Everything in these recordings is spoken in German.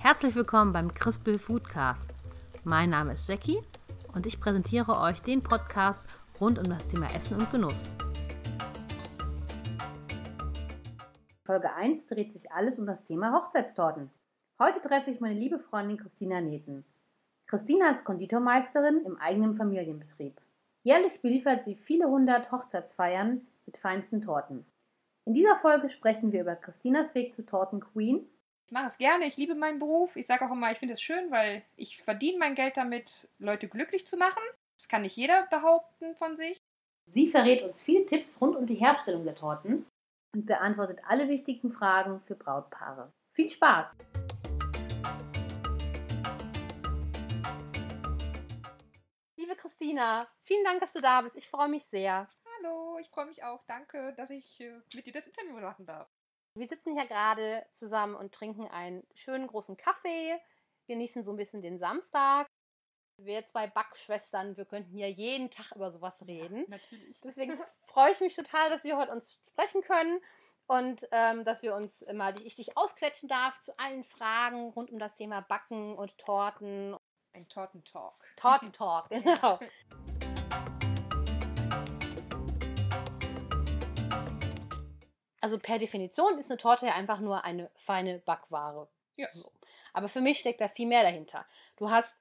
Herzlich willkommen beim Crispel Foodcast. Mein Name ist Jackie und ich präsentiere euch den Podcast rund um das Thema Essen und Genuss. Folge 1 dreht sich alles um das Thema Hochzeitstorten. Heute treffe ich meine liebe Freundin Christina Neten. Christina ist Konditormeisterin im eigenen Familienbetrieb. Jährlich beliefert sie viele hundert Hochzeitsfeiern mit feinsten Torten. In dieser Folge sprechen wir über Christinas Weg zur Tortenqueen. Ich mache es gerne, ich liebe meinen Beruf. Ich sage auch immer, ich finde es schön, weil ich verdiene mein Geld damit, Leute glücklich zu machen. Das kann nicht jeder behaupten von sich. Sie verrät uns viele Tipps rund um die Herstellung der Torten und beantwortet alle wichtigen Fragen für Brautpaare. Viel Spaß! Liebe Christina, vielen Dank, dass du da bist. Ich freue mich sehr. Hallo, ich freue mich auch. Danke, dass ich äh, mit dir das Interview machen darf. Wir sitzen hier gerade zusammen und trinken einen schönen großen Kaffee, genießen so ein bisschen den Samstag. Wir zwei Backschwestern, wir könnten ja jeden Tag über sowas reden. Ja, natürlich. Deswegen freue ich mich total, dass wir heute uns sprechen können und ähm, dass wir uns mal, ich dich ausquetschen darf zu allen Fragen rund um das Thema Backen und Torten. Ein Tortentalk. Tortentalk, genau. Also per Definition ist eine Torte ja einfach nur eine feine Backware. Ja. So. Aber für mich steckt da viel mehr dahinter. Du hast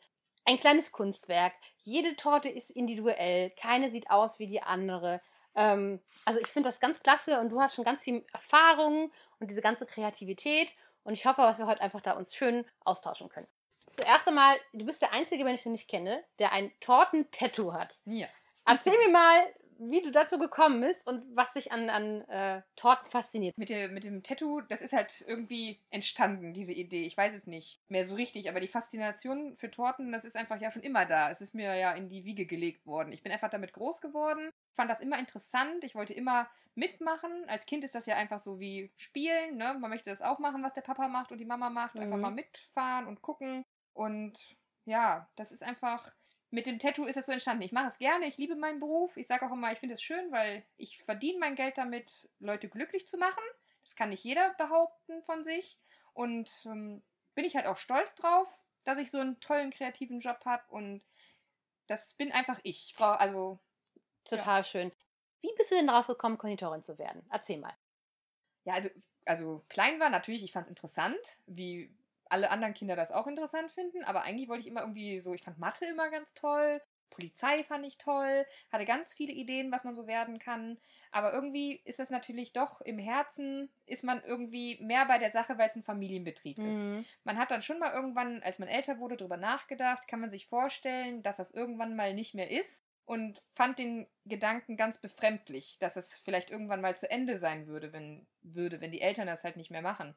ein kleines Kunstwerk. Jede Torte ist individuell. Keine sieht aus wie die andere. Ähm, also ich finde das ganz klasse und du hast schon ganz viel Erfahrung und diese ganze Kreativität. Und ich hoffe, dass wir heute einfach da uns schön austauschen können. Zuerst einmal, du bist der Einzige, wenn ich den nicht kenne, der ein Tortentattoo hat. Ja. Erzähl mir mal, wie du dazu gekommen bist und was dich an, an äh, Torten fasziniert. Mit dem, mit dem Tattoo, das ist halt irgendwie entstanden, diese Idee. Ich weiß es nicht mehr so richtig, aber die Faszination für Torten, das ist einfach ja schon immer da. Es ist mir ja in die Wiege gelegt worden. Ich bin einfach damit groß geworden. Fand das immer interessant. Ich wollte immer mitmachen. Als Kind ist das ja einfach so wie Spielen. Ne? Man möchte das auch machen, was der Papa macht und die Mama macht. Mhm. Einfach mal mitfahren und gucken. Und ja, das ist einfach mit dem Tattoo ist das so entstanden. Ich mache es gerne, ich liebe meinen Beruf. Ich sage auch immer, ich finde es schön, weil ich verdiene mein Geld damit, Leute glücklich zu machen. Das kann nicht jeder behaupten von sich. Und ähm, bin ich halt auch stolz drauf, dass ich so einen tollen kreativen Job habe. Und das bin einfach ich. Ich also. Total schön. Wie bist du denn darauf gekommen, Konditorin zu werden? Erzähl mal. Ja, also, also klein war natürlich, ich fand es interessant, wie alle anderen Kinder das auch interessant finden, aber eigentlich wollte ich immer irgendwie so, ich fand Mathe immer ganz toll, Polizei fand ich toll, hatte ganz viele Ideen, was man so werden kann, aber irgendwie ist das natürlich doch im Herzen, ist man irgendwie mehr bei der Sache, weil es ein Familienbetrieb ist. Mhm. Man hat dann schon mal irgendwann, als man älter wurde, darüber nachgedacht, kann man sich vorstellen, dass das irgendwann mal nicht mehr ist und fand den Gedanken ganz befremdlich, dass es vielleicht irgendwann mal zu Ende sein würde, wenn, würde, wenn die Eltern das halt nicht mehr machen.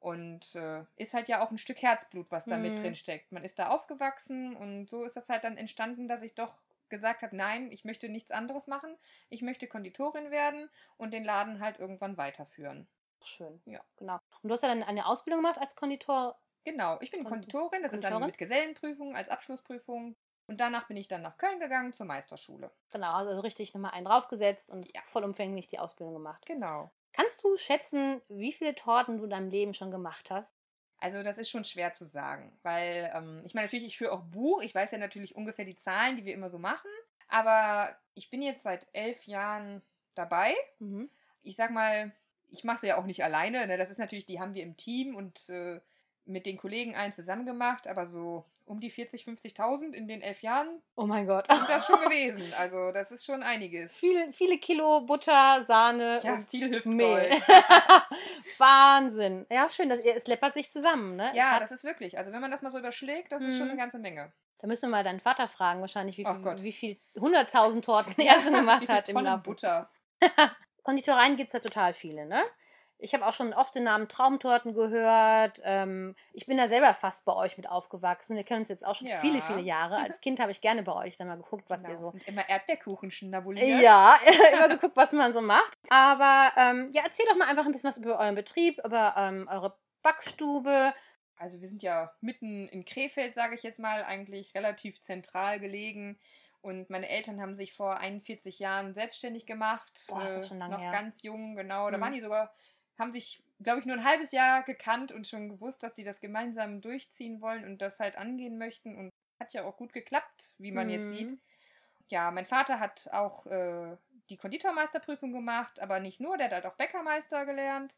Und äh, ist halt ja auch ein Stück Herzblut, was da mit Mhm. drin steckt. Man ist da aufgewachsen und so ist das halt dann entstanden, dass ich doch gesagt habe, nein, ich möchte nichts anderes machen. Ich möchte Konditorin werden und den Laden halt irgendwann weiterführen. Schön. Ja. Genau. Und du hast ja dann eine Ausbildung gemacht als Konditor. Genau, ich bin Kondi- Konditorin, das ist dann Konditorin? mit Gesellenprüfung als Abschlussprüfung. Und danach bin ich dann nach Köln gegangen zur Meisterschule. Genau, also richtig nochmal einen draufgesetzt und Ja. vollumfänglich die Ausbildung gemacht. Genau. Kannst du schätzen, wie viele Torten du in deinem Leben schon gemacht hast? Also das ist schon schwer zu sagen, weil ähm, ich meine natürlich, ich führe auch Buch, ich weiß ja natürlich ungefähr die Zahlen, die wir immer so machen, aber ich bin jetzt seit elf Jahren dabei. Mhm. Ich sag mal, ich mache sie ja auch nicht alleine, ne? das ist natürlich, die haben wir im Team und äh, mit den Kollegen allen zusammen gemacht, aber so um die 40, 50.000 in den elf Jahren Oh mein Gott. sind das schon gewesen. Also das ist schon einiges. viele, viele Kilo Butter, Sahne Ja, und viel. Mehl. Wahnsinn. Ja, schön, dass ihr, es läppert sich zusammen, ne? Ja, das ist wirklich, also wenn man das mal so überschlägt, das ist schon Mhm. eine ganze Menge. Da müssen wir mal deinen Vater fragen, wahrscheinlich, wie viel, Gott. wie viel 100.000 Torten er schon gemacht hat im Labor. Butter. Konditoreien gibt es ja total viele, ne? Ich habe auch schon oft den Namen Traumtorten gehört. Ähm, ich bin da selber fast bei euch mit aufgewachsen. Wir kennen uns jetzt auch schon Ja. viele, viele Jahre. Als Kind habe ich gerne bei euch dann mal geguckt, was Genau. ihr so. Und immer Erdbeerkuchen schnabuliert. Ja, immer geguckt, was man so macht. Aber ähm, ja, erzähl doch mal einfach ein bisschen was über euren Betrieb, über ähm, eure Backstube. Also wir sind ja mitten in Krefeld, sage ich jetzt mal, eigentlich relativ zentral gelegen. Und meine Eltern haben sich vor 41 Jahren selbstständig gemacht. Boah, ist das äh, schon lange Noch her. ganz jung, genau. Da Mhm. waren die sogar, haben sich glaube ich, nur ein halbes Jahr gekannt und schon gewusst, dass die das gemeinsam durchziehen wollen und das halt angehen möchten. Und hat ja auch gut geklappt, wie man Mhm. jetzt sieht. Ja, mein Vater hat auch äh, die Konditormeisterprüfung gemacht, aber nicht nur, der hat halt auch Bäckermeister gelernt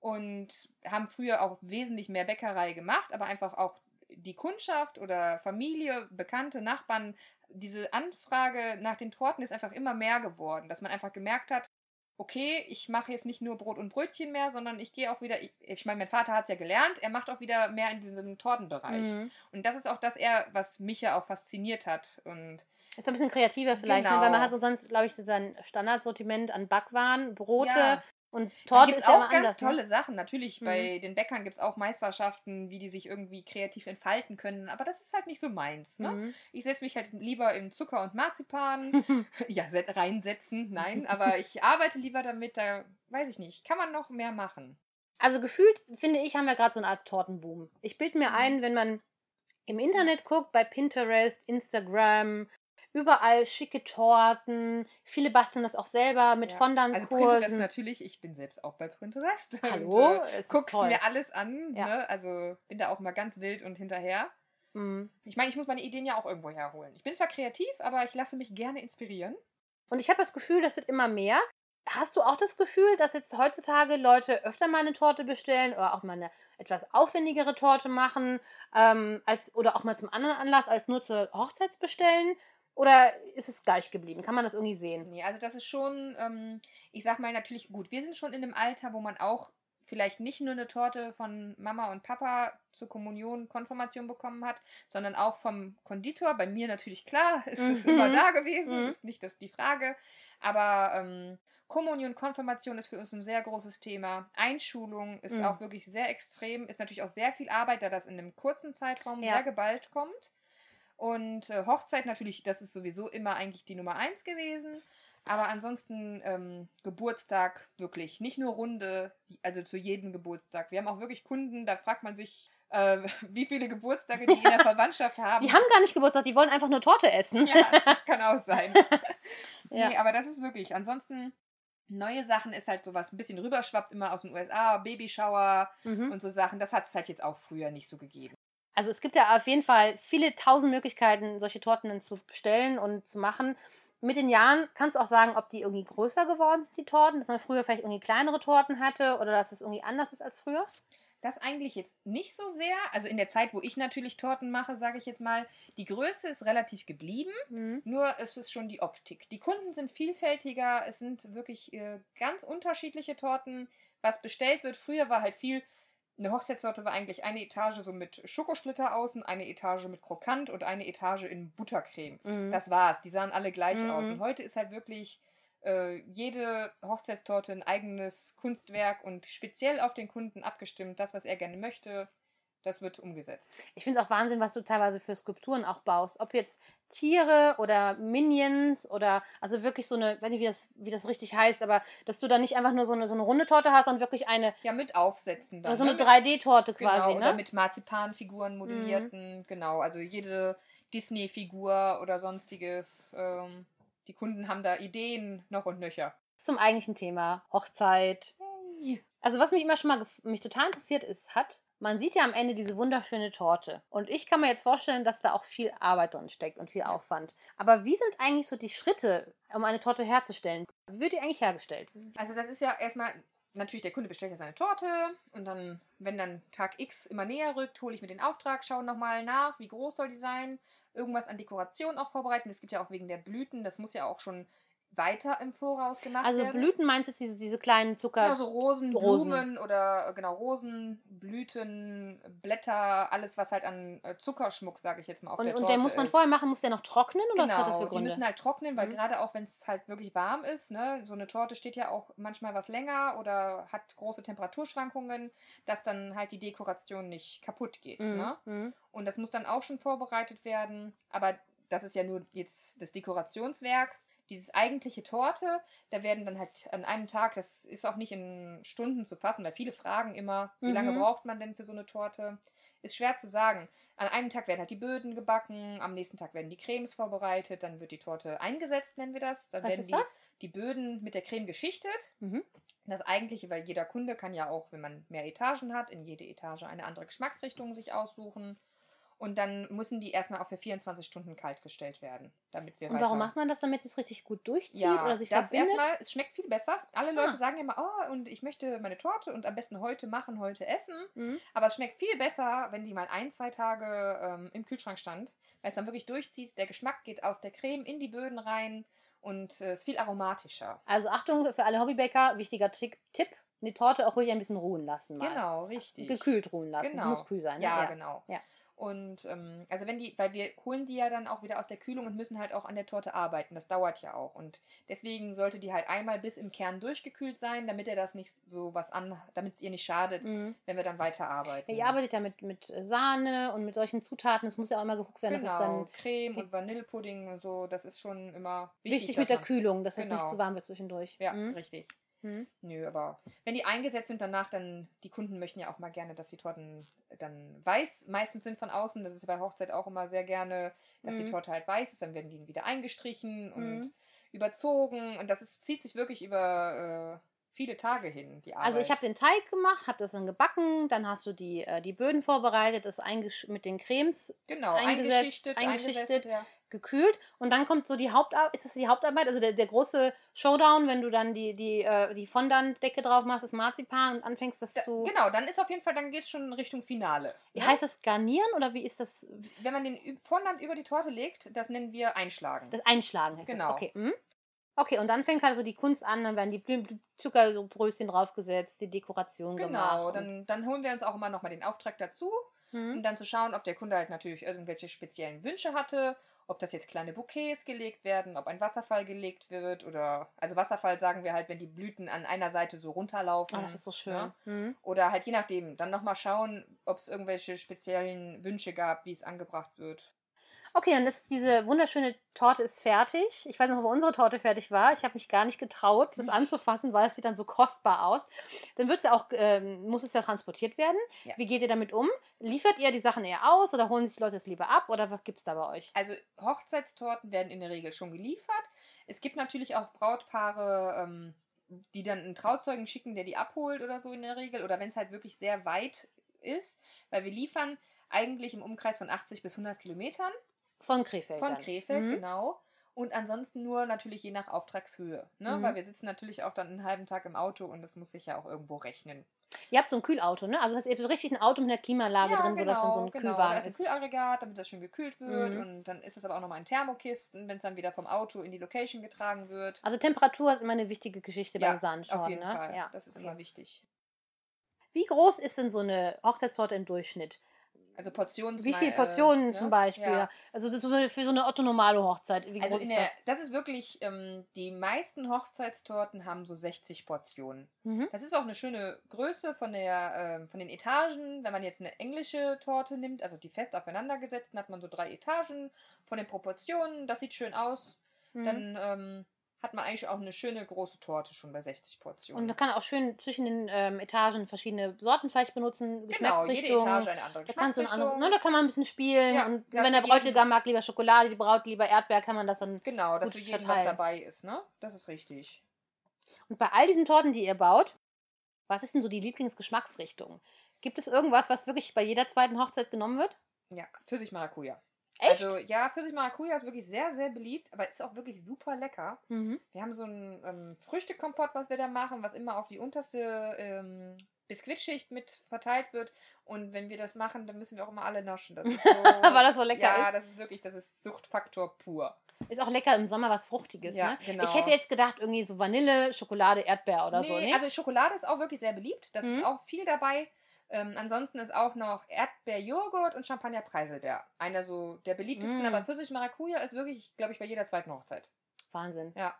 und haben früher auch wesentlich mehr Bäckerei gemacht, aber einfach auch die Kundschaft oder Familie, Bekannte, Nachbarn, diese Anfrage nach den Torten ist einfach immer mehr geworden, dass man einfach gemerkt hat, okay, ich mache jetzt nicht nur Brot und Brötchen mehr, sondern ich gehe auch wieder, ich, ich meine, mein Vater hat es ja gelernt, er macht auch wieder mehr in diesem Tortenbereich. Mhm. Und das ist auch das eher, was mich ja auch fasziniert hat. Und Ist ein bisschen kreativer vielleicht, ne? Genau. weil man hat so sonst, glaube ich, sein Standardsortiment an Backwaren, Brote Ja. Und da Torte gibt ist es ja auch ganz anders. ne? tolle Sachen. Natürlich, Mhm. bei den Bäckern gibt es auch Meisterschaften, wie die sich irgendwie kreativ entfalten können. Aber das ist halt nicht so meins. Ne? Mhm. Ich setze mich halt lieber in Zucker und Marzipan. ja, se- reinsetzen, nein. Aber ich arbeite lieber damit. Da weiß ich nicht. Kann man noch mehr machen. Also gefühlt, finde ich, haben wir gerade so eine Art Tortenboom. Ich bilde mir Mhm. ein, wenn man im Internet guckt, bei Pinterest, Instagram, überall schicke Torten. Viele basteln das auch selber mit Ja. Also Pinterest Fondant-Kursen. natürlich. Ich bin selbst auch bei Pinterest. Hallo? Und, äh, Es ist guck's toll. mir alles an. Ja. Ne? Also bin da auch mal ganz wild und hinterher. Mhm. Ich meine, ich muss meine Ideen ja auch irgendwo herholen. Ich bin zwar kreativ, aber ich lasse mich gerne inspirieren. Und ich habe das Gefühl, das wird immer mehr. Hast du auch das Gefühl, dass jetzt heutzutage Leute öfter mal eine Torte bestellen oder auch mal eine etwas aufwendigere Torte machen, ähm, als, oder auch mal zum anderen Anlass als nur zur Hochzeits bestellen? Oder ist es gleich geblieben? Kann man das irgendwie sehen? Nee, also das ist schon, ähm, ich sag mal natürlich gut, wir sind schon in einem Alter, wo man auch vielleicht nicht nur eine Torte von Mama und Papa zur Kommunion, Konfirmation bekommen hat, sondern auch vom Konditor. Bei mir natürlich klar, ist es Mhm. immer da gewesen, Mhm. ist nicht das die Frage. Aber ähm, Kommunion, Konfirmation ist für uns ein sehr großes Thema. Einschulung ist Mhm. auch wirklich sehr extrem, ist natürlich auch sehr viel Arbeit, da das in einem kurzen Zeitraum Ja. sehr geballt kommt. Und äh, Hochzeit natürlich, das ist sowieso immer eigentlich die Nummer eins gewesen. Aber ansonsten ähm, Geburtstag wirklich nicht nur Runde, also zu jedem Geburtstag. Wir haben auch wirklich Kunden, da fragt man sich, äh, wie viele Geburtstage die in der Verwandtschaft haben. Die haben gar nicht Geburtstag, die wollen einfach nur Torte essen. ja, das kann auch sein. Ja. Nee, aber das ist wirklich. Ansonsten neue Sachen ist halt sowas ein bisschen rüberschwappt immer aus den USA, Babyshower Mhm. und so Sachen. Das hat es halt jetzt auch früher nicht so gegeben. Also es gibt ja auf jeden Fall viele tausend Möglichkeiten, solche Torten zu bestellen und zu machen. Mit den Jahren kannst du auch sagen, ob die irgendwie größer geworden sind, die Torten, dass man früher vielleicht irgendwie kleinere Torten hatte oder dass es irgendwie anders ist als früher. Das eigentlich jetzt nicht so sehr. Also in der Zeit, wo ich natürlich Torten mache, sage ich jetzt mal, die Größe ist relativ geblieben. Mhm. Nur es ist schon die Optik. Die Kunden sind vielfältiger. Es sind wirklich äh, ganz unterschiedliche Torten. Was bestellt wird, früher war halt viel. Eine Hochzeitstorte war eigentlich eine Etage so mit Schokosplitter außen, eine Etage mit Krokant und eine Etage in Buttercreme. Mhm. Das war's. Die sahen alle gleich Mhm. aus. Und heute ist halt wirklich äh, jede Hochzeitstorte ein eigenes Kunstwerk und speziell auf den Kunden abgestimmt. Das, was er gerne möchte, das wird umgesetzt. Ich finde es auch Wahnsinn, was du teilweise für Skulpturen auch baust. Ob jetzt Tiere oder Minions oder also wirklich so eine, weiß nicht, wie das, wie das richtig heißt, aber dass du da nicht einfach nur so eine, so eine runde Torte hast, sondern wirklich eine, Ja, mit Aufsätzen dann. oder so ne? eine Mit- 3D-Torte Genau, quasi, oder ne? mit Marzipanfiguren modellierten, genau. Also jede Disney-Figur oder sonstiges. Ähm, die Kunden haben da Ideen noch und nöcher. Zum eigentlichen Thema Hochzeit. Also was mich immer schon mal mich total interessiert ist, hat, man sieht ja am Ende diese wunderschöne Torte. Und ich kann mir jetzt vorstellen, dass da auch viel Arbeit drin steckt und viel Aufwand. Aber wie sind eigentlich so die Schritte, um eine Torte herzustellen? Wie wird die eigentlich hergestellt? Also das ist ja erstmal, natürlich, der Kunde bestellt ja seine Torte und dann, wenn dann Tag X immer näher rückt, hole ich mir den Auftrag, schaue nochmal nach, wie groß soll die sein, irgendwas an Dekoration auch vorbereiten. Es gibt ja auch wegen der Blüten, das muss ja auch schon weiter im Voraus gemacht Also werden. Blüten meinst du diese, diese kleinen Zucker? Genau, so Rosen, Rosen. Blumen oder äh, genau Rosen, Blüten, Blätter, alles was halt an äh, Zuckerschmuck, sage ich jetzt mal, auf und, der und Torte den muss man ist. vorher machen, muss der noch trocknen oder was hat das Genau, für die Gründe? müssen halt trocknen, weil Mhm. gerade auch wenn es halt wirklich warm ist, ne, so eine Torte steht ja auch manchmal was länger oder hat große Temperaturschwankungen, dass dann halt die Dekoration nicht kaputt geht. Mhm, Ne? mhm. Und das muss dann auch schon vorbereitet werden. Aber das ist ja nur jetzt das Dekorationswerk. Dieses eigentliche Torte, da werden dann halt an einem Tag, das ist auch nicht in Stunden zu fassen, weil viele fragen immer, wie lange Mhm. braucht man denn für so eine Torte? Ist schwer zu sagen. An einem Tag werden halt die Böden gebacken, am nächsten Tag werden die Cremes vorbereitet, dann wird die Torte eingesetzt, nennen wir das. Dann Was werden ist die, das? die Böden mit der Creme geschichtet. Mhm. Das eigentliche, weil jeder Kunde kann ja auch, wenn man mehr Etagen hat, in jede Etage eine andere Geschmacksrichtung sich aussuchen. Und dann müssen die erstmal auch für 24 Stunden kalt gestellt werden, damit wir Und warum macht man das, damit es richtig gut durchzieht ja, oder sich das verbindet? erstmal, es schmeckt viel besser. Alle Leute Ah. sagen immer, oh, und ich möchte meine Torte und am besten heute machen, heute essen. Mhm. Aber es schmeckt viel besser, wenn die mal ein, zwei Tage ähm, im Kühlschrank stand, weil es dann wirklich durchzieht. Der Geschmack geht aus der Creme in die Böden rein und äh, ist viel aromatischer. Also Achtung für alle Hobbybäcker, wichtiger Tipp, die Torte auch ruhig ein bisschen ruhen lassen mal. Genau, richtig. Gekühlt ruhen lassen. Genau. Muss kühl sein. Ne? Ja, genau. Ja. Und ähm, also wenn die, weil wir holen die ja dann auch wieder aus der Kühlung und müssen halt auch an der Torte arbeiten. Das dauert ja auch. Und deswegen sollte die halt einmal bis im Kern durchgekühlt sein, damit er das nicht so was an, damit es ihr nicht schadet, Mhm. wenn wir dann weiter arbeiten. Ja, ihr arbeitet ja mit, mit Sahne und mit solchen Zutaten. Es muss ja auch immer geguckt werden, dass es Genau, dann Creme und Vanillepudding und so, das ist schon immer wichtig. wichtig mit der Kühlung, dass es Genau. nicht zu warm wird zwischendurch. Ja, Mhm. richtig. Mhm. Nö, aber wenn die eingesetzt sind danach, dann die Kunden möchten ja auch mal gerne, dass die Torten dann weiß meistens sind von außen. Das ist bei Hochzeit auch immer sehr gerne, dass die Mhm. Torte halt weiß ist. Dann werden die wieder eingestrichen und Mhm. überzogen. Und das ist, zieht sich wirklich über äh, viele Tage hin, die Arbeit. Also ich habe den Teig gemacht, habe das dann gebacken, dann hast du die, äh, die Böden vorbereitet, das mit den Cremes genau eingesetzt- eingeschichtet, eingeschichtet. ja. Gekühlt und dann kommt so die Hauptarbeit, ist das die Hauptarbeit, also der, der große Showdown, wenn du dann die, die, äh, die Fondant-Decke drauf machst, das Marzipan und anfängst das Da, zu... Genau, dann ist auf jeden Fall, dann geht es schon in Richtung Finale. Wie ne? heißt das garnieren oder wie ist das? Wenn man den Fondant über die Torte legt, das nennen wir Einschlagen. Das Einschlagen heißt Genau. das. Okay. Mhm. Okay, und dann fängt halt so die Kunst an, dann werden die Zucker so Bröschen draufgesetzt, die Dekoration Genau, gemacht. und- dann, dann holen wir uns auch immer nochmal den Auftrag dazu, um Mhm. dann zu schauen, ob der Kunde halt natürlich irgendwelche speziellen Wünsche hatte, ob das jetzt kleine Bouquets gelegt werden, ob ein Wasserfall gelegt wird oder, also Wasserfall sagen wir halt, wenn die Blüten an einer Seite so runterlaufen. Oh, das ist so schön. Ja? Mhm. Oder halt je nachdem, dann nochmal schauen, ob es irgendwelche speziellen Wünsche gab, wie es angebracht wird. Okay, dann ist diese wunderschöne Torte ist fertig. Ich weiß noch, wo unsere Torte fertig war. Ich habe mich gar nicht getraut, das anzufassen, weil es sieht dann so kostbar aus. Dann wird's ja auch, ähm, muss es ja transportiert werden. Ja. Wie geht ihr damit um? Liefert ihr die Sachen eher aus oder holen sich die Leute das lieber ab oder was gibt's da bei euch? Also Hochzeitstorten werden in der Regel schon geliefert. Es gibt natürlich auch Brautpaare, ähm, die dann einen Trauzeugen schicken, der die abholt oder so in der Regel. Oder wenn es halt wirklich sehr weit ist, weil wir liefern eigentlich im Umkreis von 80 bis 100 Kilometern Von Krefeld. von. Krefeld, Mhm. genau. Und ansonsten nur natürlich je nach Auftragshöhe. Ne? Mhm. Weil wir sitzen natürlich auch dann einen halben Tag im Auto und das muss sich ja auch irgendwo rechnen. Ihr habt so ein Kühlauto, ne? Also das heißt, ihr habt richtig ein Auto mit einer Klimaanlage drin, wo das dann so ein Da Kühlwagen ist ein. Kühlaggregat, damit das schön gekühlt wird. Mhm. Und dann ist es aber auch nochmal in Thermokisten, wenn es dann wieder vom Auto in die Location getragen wird. Also Temperatur ist immer eine wichtige Geschichte Ja, beim Sahnetorten, Auf jeden ne? Fall. Ja. Das ist okay. immer wichtig. Wie groß ist denn so eine Hochzeitstorte im Durchschnitt? Also Portionen. Wie viele Portionen zum Beispiel? Ja. Also für so eine Otto-normale Hochzeit, wie Also groß in ist der, das? das ist wirklich, ähm, die meisten Hochzeitstorten haben so 60 Portionen. Mhm. Das ist auch eine schöne Größe von, der, ähm, von den Etagen. Wenn man jetzt eine englische Torte nimmt, also die fest aufeinander gesetzt, dann hat man so drei Etagen von den Proportionen. Das sieht schön aus. Mhm. Dann ähm, hat man eigentlich auch eine schöne große Torte schon bei 60 Portionen. Und man kann auch schön zwischen den ähm, Etagen verschiedene Sorten vielleicht benutzen, genau, jede Geschmacksrichtungen. Etage eine andere Da, Geschmacksrichtung. anderes, ne, da kann man ein bisschen spielen. Ja, und wenn der Bräutigam mag lieber Schokolade, die Braut lieber Erdbeer, kann man das dann. Genau, dass für jeden was dabei ist, ne? Das ist richtig. Und bei all diesen Torten, die ihr baut, was ist denn so die Lieblingsgeschmacksrichtung? Gibt es irgendwas, was wirklich bei jeder zweiten Hochzeit genommen wird? Ja, Pfirsich-Maracuja. Echt? Also ja, Pfirsich-Maracuja ist wirklich sehr, sehr beliebt, aber ist auch wirklich super lecker. mhm. Wir haben so ein ähm, Früchtekompott, was wir da machen, was immer auf die unterste ähm, Biskuitschicht mit verteilt wird. Und wenn wir das machen, dann müssen wir auch immer alle naschen. Das ist so, Weil das so lecker ja, ist. das ist wirklich, das ist Suchtfaktor pur. Ist auch lecker im Sommer was Fruchtiges, Ja, ne? genau. Ich hätte jetzt gedacht, irgendwie so Vanille, Schokolade, Erdbeer oder so, Nee, ne? Also Schokolade ist auch wirklich sehr beliebt. Das Mhm. ist auch viel dabei. Ähm, ansonsten ist auch noch Erdbeerjoghurt und Champagner-Preiselbeer. Einer so der beliebtesten, Mm. aber Pfirsich-Maracuja ist wirklich, glaube ich, bei jeder zweiten Hochzeit. Wahnsinn. Ja.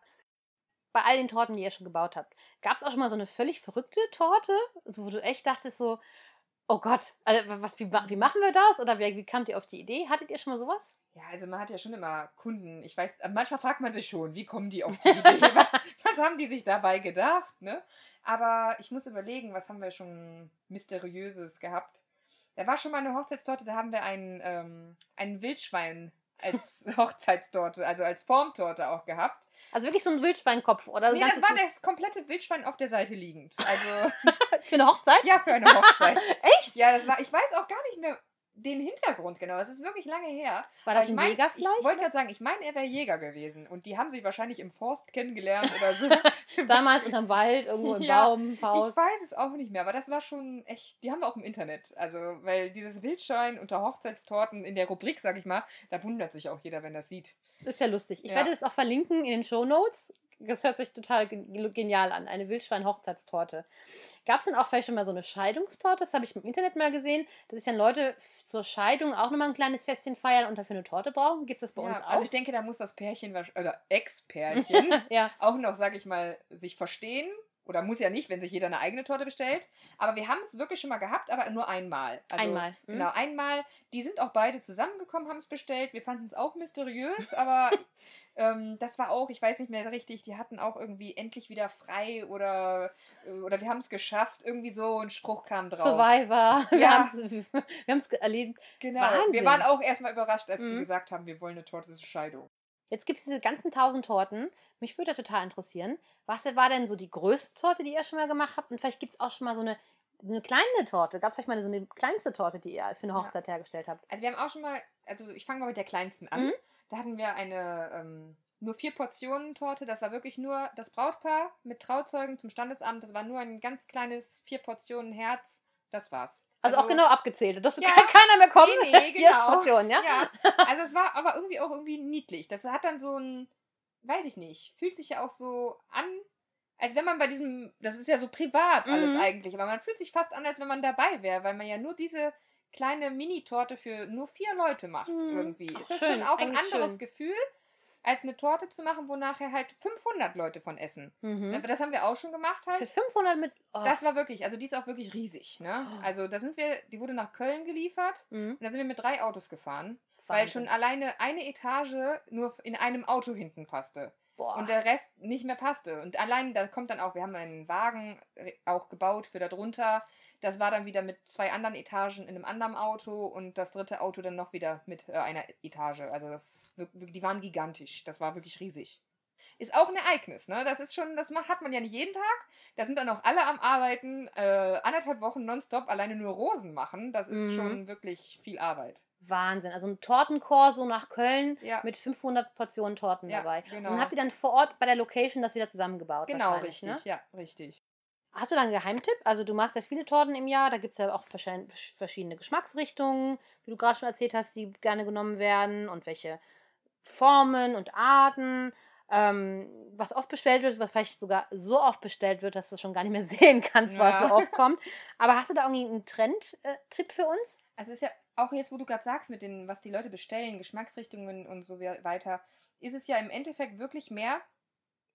Bei all den Torten, die ihr schon gebaut habt, gab es auch schon mal so eine völlig verrückte Torte, so, wo du echt dachtest so, Oh Gott, also was, wie, wie machen wir das? Oder wie, wie kamt ihr auf die Idee? Hattet ihr schon mal sowas? Ja, also man hat ja schon immer Kunden. Ich weiß, manchmal fragt man sich schon, wie kommen die auf die Idee? was, was haben die sich dabei gedacht? Ne? Aber ich muss überlegen, was haben wir schon Mysteriöses gehabt? Da war schon mal eine Hochzeitstorte, da haben wir ein, ähm, ein Wildschwein als Hochzeitstorte, also als Formtorte auch gehabt. Also wirklich so ein Wildschweinkopf oder so Nee, das war das komplette Wildschwein auf der Seite liegend. Also für eine Hochzeit? ja, für eine Hochzeit. Echt? Ja, das war, ich weiß auch gar nicht mehr den Hintergrund genau. Das ist wirklich lange her. War das ich ein mein, Jäger Ich vielleicht? wollte gerade sagen, ich meine, er wäre Jäger gewesen. Und die haben sich wahrscheinlich im Forst kennengelernt oder so. Damals unterm Wald, irgendwo im Ja, Baum, Ich Haus. weiß es auch nicht mehr, aber das war schon echt. Die haben wir auch im Internet. Also, weil dieses Wildschein unter Hochzeitstorten in der Rubrik, sag ich mal, da wundert sich auch jeder, wenn das sieht. Das ist ja lustig. Ich Ja. werde es auch verlinken in den Show Notes. Das hört sich total gen- genial an. Eine Wildschwein-Hochzeitstorte. Gab es denn auch vielleicht schon mal so eine Scheidungstorte? Das habe ich im Internet mal gesehen, dass sich dann Leute zur Scheidung auch nochmal ein kleines Festchen feiern und dafür eine Torte brauchen. Gibt es das bei uns Ja, auch? also ich denke, da muss das Pärchen, also Ex-Pärchen, ja. auch noch, sag ich mal, sich verstehen. Oder muss ja nicht, wenn sich jeder eine eigene Torte bestellt. Aber wir haben es wirklich schon mal gehabt, aber nur einmal. Also, Einmal. Mhm. Genau, einmal. Die sind auch beide zusammengekommen, haben es bestellt. Wir fanden es auch mysteriös, aber ähm, das war auch, ich weiß nicht mehr richtig, die hatten auch irgendwie endlich wieder frei oder, äh, oder wir haben es geschafft. Irgendwie so ein Spruch kam drauf. Survivor. Wir Ja. haben es erlebt. Genau. Wahnsinn. Wir waren auch erstmal überrascht, als die Mhm. gesagt haben, wir wollen eine Torte zur Scheidung. Jetzt gibt es diese ganzen tausend Torten. Mich würde total interessieren. Was war denn so die größte Torte, die ihr schon mal gemacht habt? Und vielleicht gibt es auch schon mal so eine, so eine kleine Torte. Gab es vielleicht mal so eine kleinste Torte, die ihr für eine Ja. Hochzeit hergestellt habt? Also wir haben auch schon mal, also ich fange mal mit der kleinsten an. Mhm. Da hatten wir eine ähm, nur vier Portionen Torte. Das war wirklich nur das Brautpaar mit Trauzeugen zum Standesamt. Das war nur ein ganz kleines vier Portionen Herz. Das war's. Also, auch genau abgezählt. Da durfte Ja. ke- keiner mehr kommen. Nee, nee, Vier genau. Portionen, ja? Ja, also es war aber irgendwie auch irgendwie niedlich. Das hat dann so ein, weiß ich nicht, fühlt sich ja auch so an, als wenn man bei diesem, das ist ja so privat alles Mhm. eigentlich, aber man fühlt sich fast an, als wenn man dabei wäre, weil man ja nur diese kleine Mini-Torte für nur vier Leute macht Mhm. irgendwie. Ach, ist das schön, schon auch ein eigentlich anderes schön. Gefühl, als eine Torte zu machen, wo nachher halt 500 Leute von essen. Mhm. Das haben wir auch schon gemacht halt. Für 500 mit. Oh. Das war wirklich, also die ist auch wirklich riesig, ne? Oh. Also da sind wir, die wurde nach Köln geliefert Mhm. und da sind wir mit drei Autos gefahren. Weil Wahnsinn. schon alleine eine Etage nur in einem Auto hinten passte. Boah. Und der Rest nicht mehr passte. Und allein, da kommt dann auch, wir haben einen Wagen äh, auch gebaut für darunter. Das war dann wieder mit zwei anderen Etagen in einem anderen Auto und das dritte Auto dann noch wieder mit äh, einer Etage. Also das, die waren gigantisch. Das war wirklich riesig. Ist auch ein Ereignis, ne? Das ist schon, das hat man ja nicht jeden Tag. Da sind dann auch alle am Arbeiten, äh, anderthalb Wochen nonstop alleine nur Rosen machen. Das ist Mhm. schon wirklich viel Arbeit. Wahnsinn. Also ein Tortenchor so nach Köln Ja. mit 500 Portionen Torten Ja, dabei. genau. Und habt ihr dann vor Ort bei der Location das wieder zusammengebaut? Genau, wahrscheinlich, richtig, Ne? ja, richtig. Hast du da einen Geheimtipp? Also du machst ja viele Torten im Jahr, da gibt es ja auch verschiedene Geschmacksrichtungen, wie du gerade schon erzählt hast, die gerne genommen werden und welche Formen und Arten. Ähm, was oft bestellt wird, was vielleicht sogar so oft bestellt wird, dass du schon gar nicht mehr sehen kannst, was Ja. so oft kommt. Aber hast du da irgendwie einen Trend-Tipp für uns? Also ist ja auch jetzt, wo du gerade sagst, mit den, was die Leute bestellen, Geschmacksrichtungen und so we- weiter, ist es ja im Endeffekt wirklich mehr.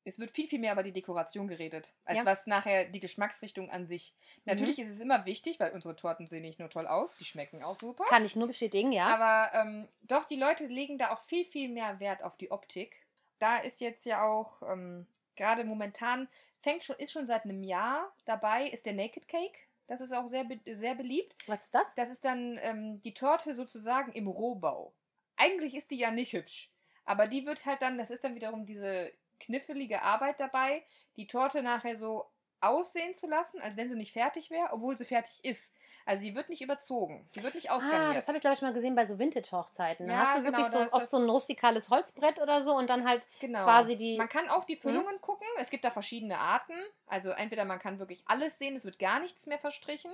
Es wird viel, viel mehr über die Dekoration geredet, als Ja. Mhm. was nachher die Geschmacksrichtung an sich. Natürlich ist es immer wichtig, weil unsere Torten sehen nicht nur toll aus, die schmecken auch super. Kann ich nur bestätigen, ja. Aber ähm, doch, die Leute legen da auch viel, viel mehr Wert auf die Optik. Da ist jetzt ja auch ähm, gerade momentan, fängt schon, ist schon seit einem Jahr dabei, ist der Naked Cake. Das ist auch sehr, sehr beliebt. was ist das? Das ist dann ähm, die Torte sozusagen im Rohbau. Eigentlich ist die ja nicht hübsch. Aber die wird halt dann, das ist dann wiederum diese kniffelige Arbeit dabei, die Torte nachher so aussehen zu lassen, als wenn sie nicht fertig wäre, obwohl sie fertig ist. Also die wird nicht überzogen, die wird nicht Ah, ausgarniert. das habe ich glaube ich mal gesehen bei so Vintage-Hochzeiten. Da Ja, hast du wirklich genau, so da ist oft so ein rustikales Holzbrett oder so und dann halt genau. quasi die. Man kann auf die Füllungen gucken. Es gibt da verschiedene Arten. Also entweder man kann wirklich alles sehen, es wird gar nichts mehr verstrichen.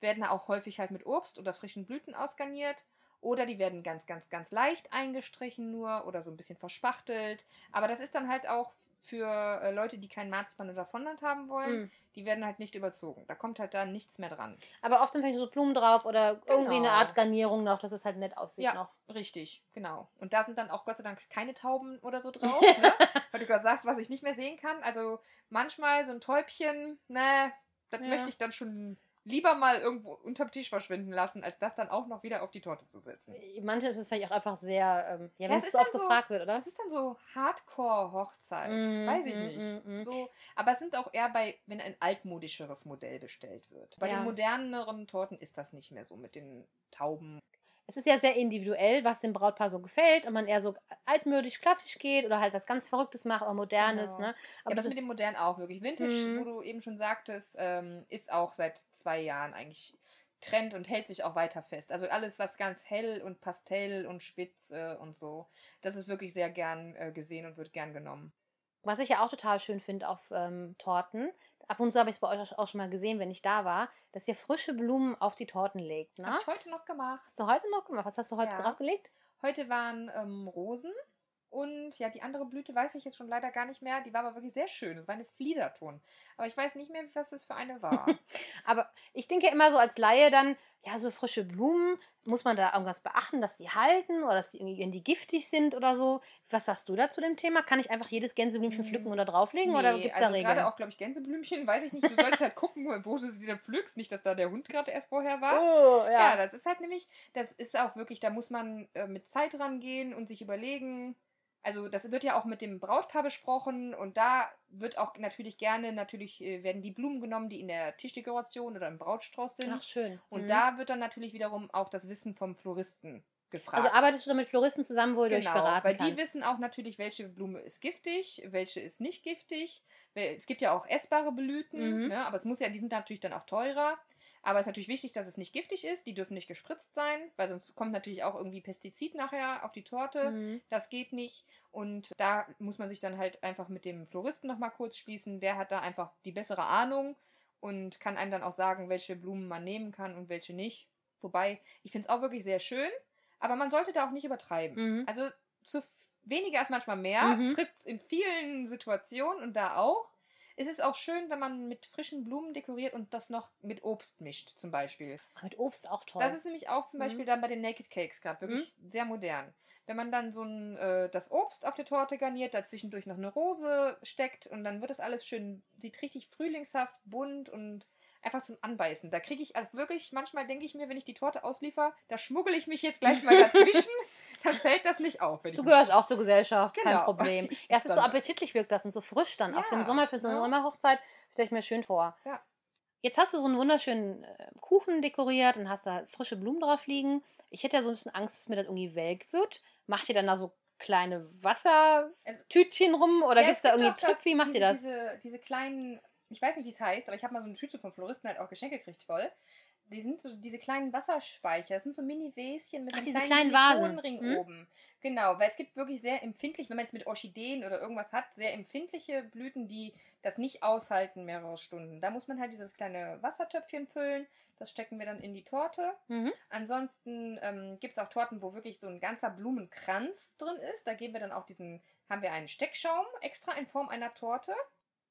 Werden auch häufig halt mit Obst oder frischen Blüten ausgarniert. Oder die werden ganz, ganz, ganz leicht eingestrichen nur oder so ein bisschen verspachtelt. Aber das ist dann halt auch für äh, Leute, die kein Marzipan oder Fondant haben wollen. Mm. Die werden halt nicht überzogen. Da kommt halt da nichts mehr dran. Aber oft sind vielleicht so Blumen drauf oder irgendwie eine Genau. Art Garnierung noch, dass es halt nett aussieht Ja. noch. Richtig, genau. Und da sind dann auch Gott sei Dank keine Tauben oder so drauf, ne? weil du gerade sagst, was ich nicht mehr sehen kann. Also manchmal so ein Täubchen, ne, das Ja. möchte ich dann schon lieber mal irgendwo unterm Tisch verschwinden lassen, als das dann auch noch wieder auf die Torte zu setzen. Manche ist es vielleicht auch einfach sehr, ähm, ja, wenn es es so oft so- gefragt wird, oder? Das ist dann so Hardcore-Hochzeit. Mm, Weiß ich mm, nicht. mm, mm. So, aber es sind auch eher bei, wenn ein altmodischeres Modell bestellt wird. Bei Ja. den moderneren Torten ist das nicht mehr so mit den Tauben. Es ist ja sehr individuell, was dem Brautpaar so gefällt. Ob man eher so altmodisch, klassisch geht oder halt was ganz Verrücktes macht oder Modernes. Genau. Ne? Aber ja, das mit dem modernen auch wirklich. Vintage, Mhm. wo du eben schon sagtest, ähm, ist auch seit zwei Jahren eigentlich Trend und hält sich auch weiter fest. Also alles, was ganz hell und pastell und spitz äh, und so, das ist wirklich sehr gern äh, gesehen und wird gern genommen. Was ich ja auch total schön finde auf ähm, Torten, ab und zu habe ich es bei euch auch schon mal gesehen, wenn ich da war, dass ihr frische Blumen auf die Torten legt. Ne? Habe ich heute noch gemacht. Hast du heute noch gemacht? Was hast du heute Ja. draufgelegt? Heute waren ähm, Rosen und ja, die andere Blüte weiß ich jetzt schon leider gar nicht mehr. Die war aber wirklich sehr schön. Das war eine Fliederton. Aber ich weiß nicht mehr, was das für eine war. Aber ich denke immer so als Laie dann, ja, so frische Blumen, muss man da irgendwas beachten, dass die halten oder dass die irgendwie irgendwie giftig sind oder so? Was sagst du da zu dem Thema? Kann ich einfach jedes Gänseblümchen Mm, pflücken oder drauflegen oder Nee, gibt es also da Regeln? gerade auch, glaube ich, Gänseblümchen, weiß ich nicht. Du solltest halt gucken, wo du sie dann pflückst. Nicht, dass da der Hund gerade erst vorher war. Oh, Ja. ja. das ist halt nämlich, das ist auch wirklich, da muss man äh, mit Zeit rangehen und sich überlegen. Also das wird ja auch mit dem Brautpaar besprochen und da wird auch natürlich gerne, natürlich äh, werden die Blumen genommen, die in der Tischdekoration oder im Brautstrauß sind. Ach, schön. und Mhm. da wird dann natürlich wiederum auch das Wissen vom Floristen gefragt. Also arbeitest du da mit Floristen zusammen, wo euch Genau, beraten weil die kannst? wissen auch natürlich, welche Blume ist giftig, welche ist nicht giftig. Es gibt ja auch essbare Blüten, Mhm. ne? aber es muss ja, die sind natürlich dann auch teurer. Aber es ist natürlich wichtig, dass es nicht giftig ist. Die dürfen nicht gespritzt sein, weil sonst kommt natürlich auch irgendwie Pestizid nachher auf die Torte. Mhm. Das geht nicht. Und da muss man sich dann halt einfach mit dem Floristen nochmal kurz schließen. Der hat da einfach die bessere Ahnung und kann einem dann auch sagen, welche Blumen man nehmen kann und welche nicht. Wobei, ich finde es auch wirklich sehr schön, aber man sollte da auch nicht übertreiben. Mhm. Also zu weniger ist manchmal mehr, Mhm. trifft es in vielen Situationen und da auch. Es ist auch schön, wenn man mit frischen Blumen dekoriert und das noch mit Obst mischt, zum Beispiel. Mit Obst auch toll. Das ist nämlich auch zum Mhm. Beispiel dann bei den Naked Cakes gerade wirklich sehr modern. Wenn man dann so ein, äh, das Obst auf der Torte garniert, dazwischendurch noch eine Rose steckt und dann wird das alles schön, sieht richtig frühlingshaft, bunt und einfach zum Anbeißen. Da kriege ich also wirklich, manchmal denke ich mir, wenn ich die Torte ausliefer, da schmuggel ich mich jetzt gleich mal dazwischen, dann fällt das nicht auf. Wenn ich Du gehörst auch zur Gesellschaft, kein Genau. Problem. Ich Ja, es ist so appetitlich wirkt das und so frisch dann. auch für den Ja, Sommer, für so eine ja. Sommerhochzeit stelle ich mir schön vor. Ja. Jetzt hast du so einen wunderschönen äh, Kuchen dekoriert und hast da frische Blumen drauf liegen. Ich hätte ja so ein bisschen Angst, dass mir das irgendwie welk wird. Macht ihr dann da so kleine Wassertütchen rum oder Ja, gibt es da irgendwie Trick? Wie macht diese, ihr das? Diese, diese kleinen, ich weiß nicht, wie es heißt, aber ich habe mal so eine Tüte vom Floristen halt auch Geschenke gekriegt voll. Die sind so diese kleinen Wasserspeicher. Das sind so Mini-Wäschen mit Ach, einem kleinen kleinen. Silikonring Hm? oben. Genau, weil es gibt wirklich sehr empfindlich, wenn man jetzt mit Orchideen oder irgendwas hat, sehr empfindliche Blüten, die das nicht aushalten mehrere Stunden. Da muss man halt dieses kleine Wassertöpfchen füllen. Das stecken wir dann in die Torte. Mhm. Ansonsten ähm, gibt es auch Torten, wo wirklich so ein ganzer Blumenkranz drin ist. Da geben wir dann auch diesen, haben wir einen Steckschaum extra in Form einer Torte.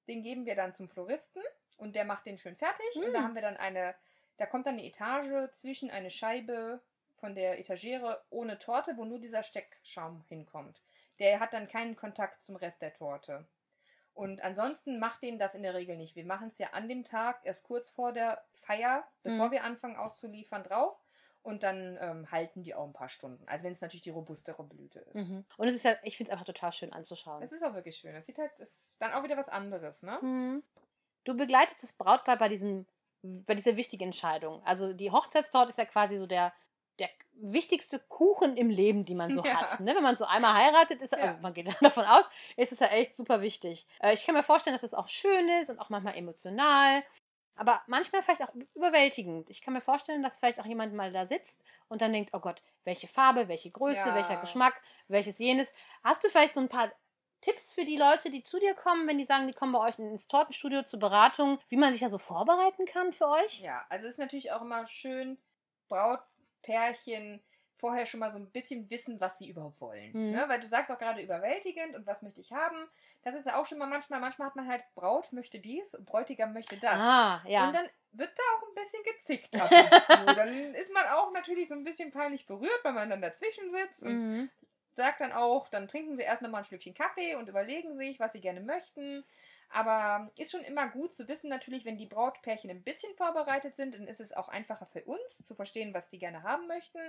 Den geben wir dann zum Floristen und der macht den schön fertig. Und da Mm. haben wir dann eine, da kommt dann eine Etage zwischen eine Scheibe von der Etagere ohne Torte, wo nur dieser Steckschaum hinkommt. Der hat dann keinen Kontakt zum Rest der Torte. Und ansonsten macht den das in der Regel nicht. Wir machen es ja an dem Tag, erst kurz vor der Feier, bevor Mhm. wir anfangen auszuliefern, drauf. Und dann ähm, halten die auch ein paar Stunden. Also wenn es natürlich die robustere Blüte ist. Mhm. Und es ist ja, ich finde es einfach total schön anzuschauen. Es ist auch wirklich schön. Es sieht halt, es ist dann auch wieder was anderes, ne? Mhm. Du begleitest das Brautpaar bei, diesem, bei dieser wichtigen Entscheidung. Also die Hochzeitstorte ist ja quasi so der, der wichtigste Kuchen im Leben, die man so Ja. hat. Ne? Wenn man so einmal heiratet, ist, Ja. also man geht davon aus, ist es ja echt super wichtig. Äh, ich kann mir vorstellen, dass es auch schön ist und auch manchmal emotional. Aber manchmal vielleicht auch überwältigend. Ich kann mir vorstellen, dass vielleicht auch jemand mal da sitzt und dann denkt, oh Gott, welche Farbe, welche Größe, Ja. welcher Geschmack, welches jenes. Hast du vielleicht so ein paar Tipps für die Leute, die zu dir kommen, wenn die sagen, die kommen bei euch ins Tortenstudio zur Beratung, wie man sich da so vorbereiten kann für euch? Ja, also ist natürlich auch immer schön, Brautpärchen vorher schon mal so ein bisschen wissen, was sie überhaupt wollen. Mhm. Ne? Weil du sagst auch gerade überwältigend und was möchte ich haben. Das ist ja auch schon mal manchmal, manchmal hat man halt Braut möchte dies und Bräutigam möchte das. Ah, ja. Und dann wird da auch ein bisschen gezickt ab und zu. Dann ist man auch natürlich so ein bisschen peinlich berührt, weil man dann dazwischen sitzt und Mhm. sagt dann auch, dann trinken sie erst noch mal ein Schlückchen Kaffee und überlegen sich, was sie gerne möchten. Aber ist schon immer gut zu wissen, natürlich, wenn die Brautpärchen ein bisschen vorbereitet sind, dann ist es auch einfacher für uns zu verstehen, was die gerne haben möchten.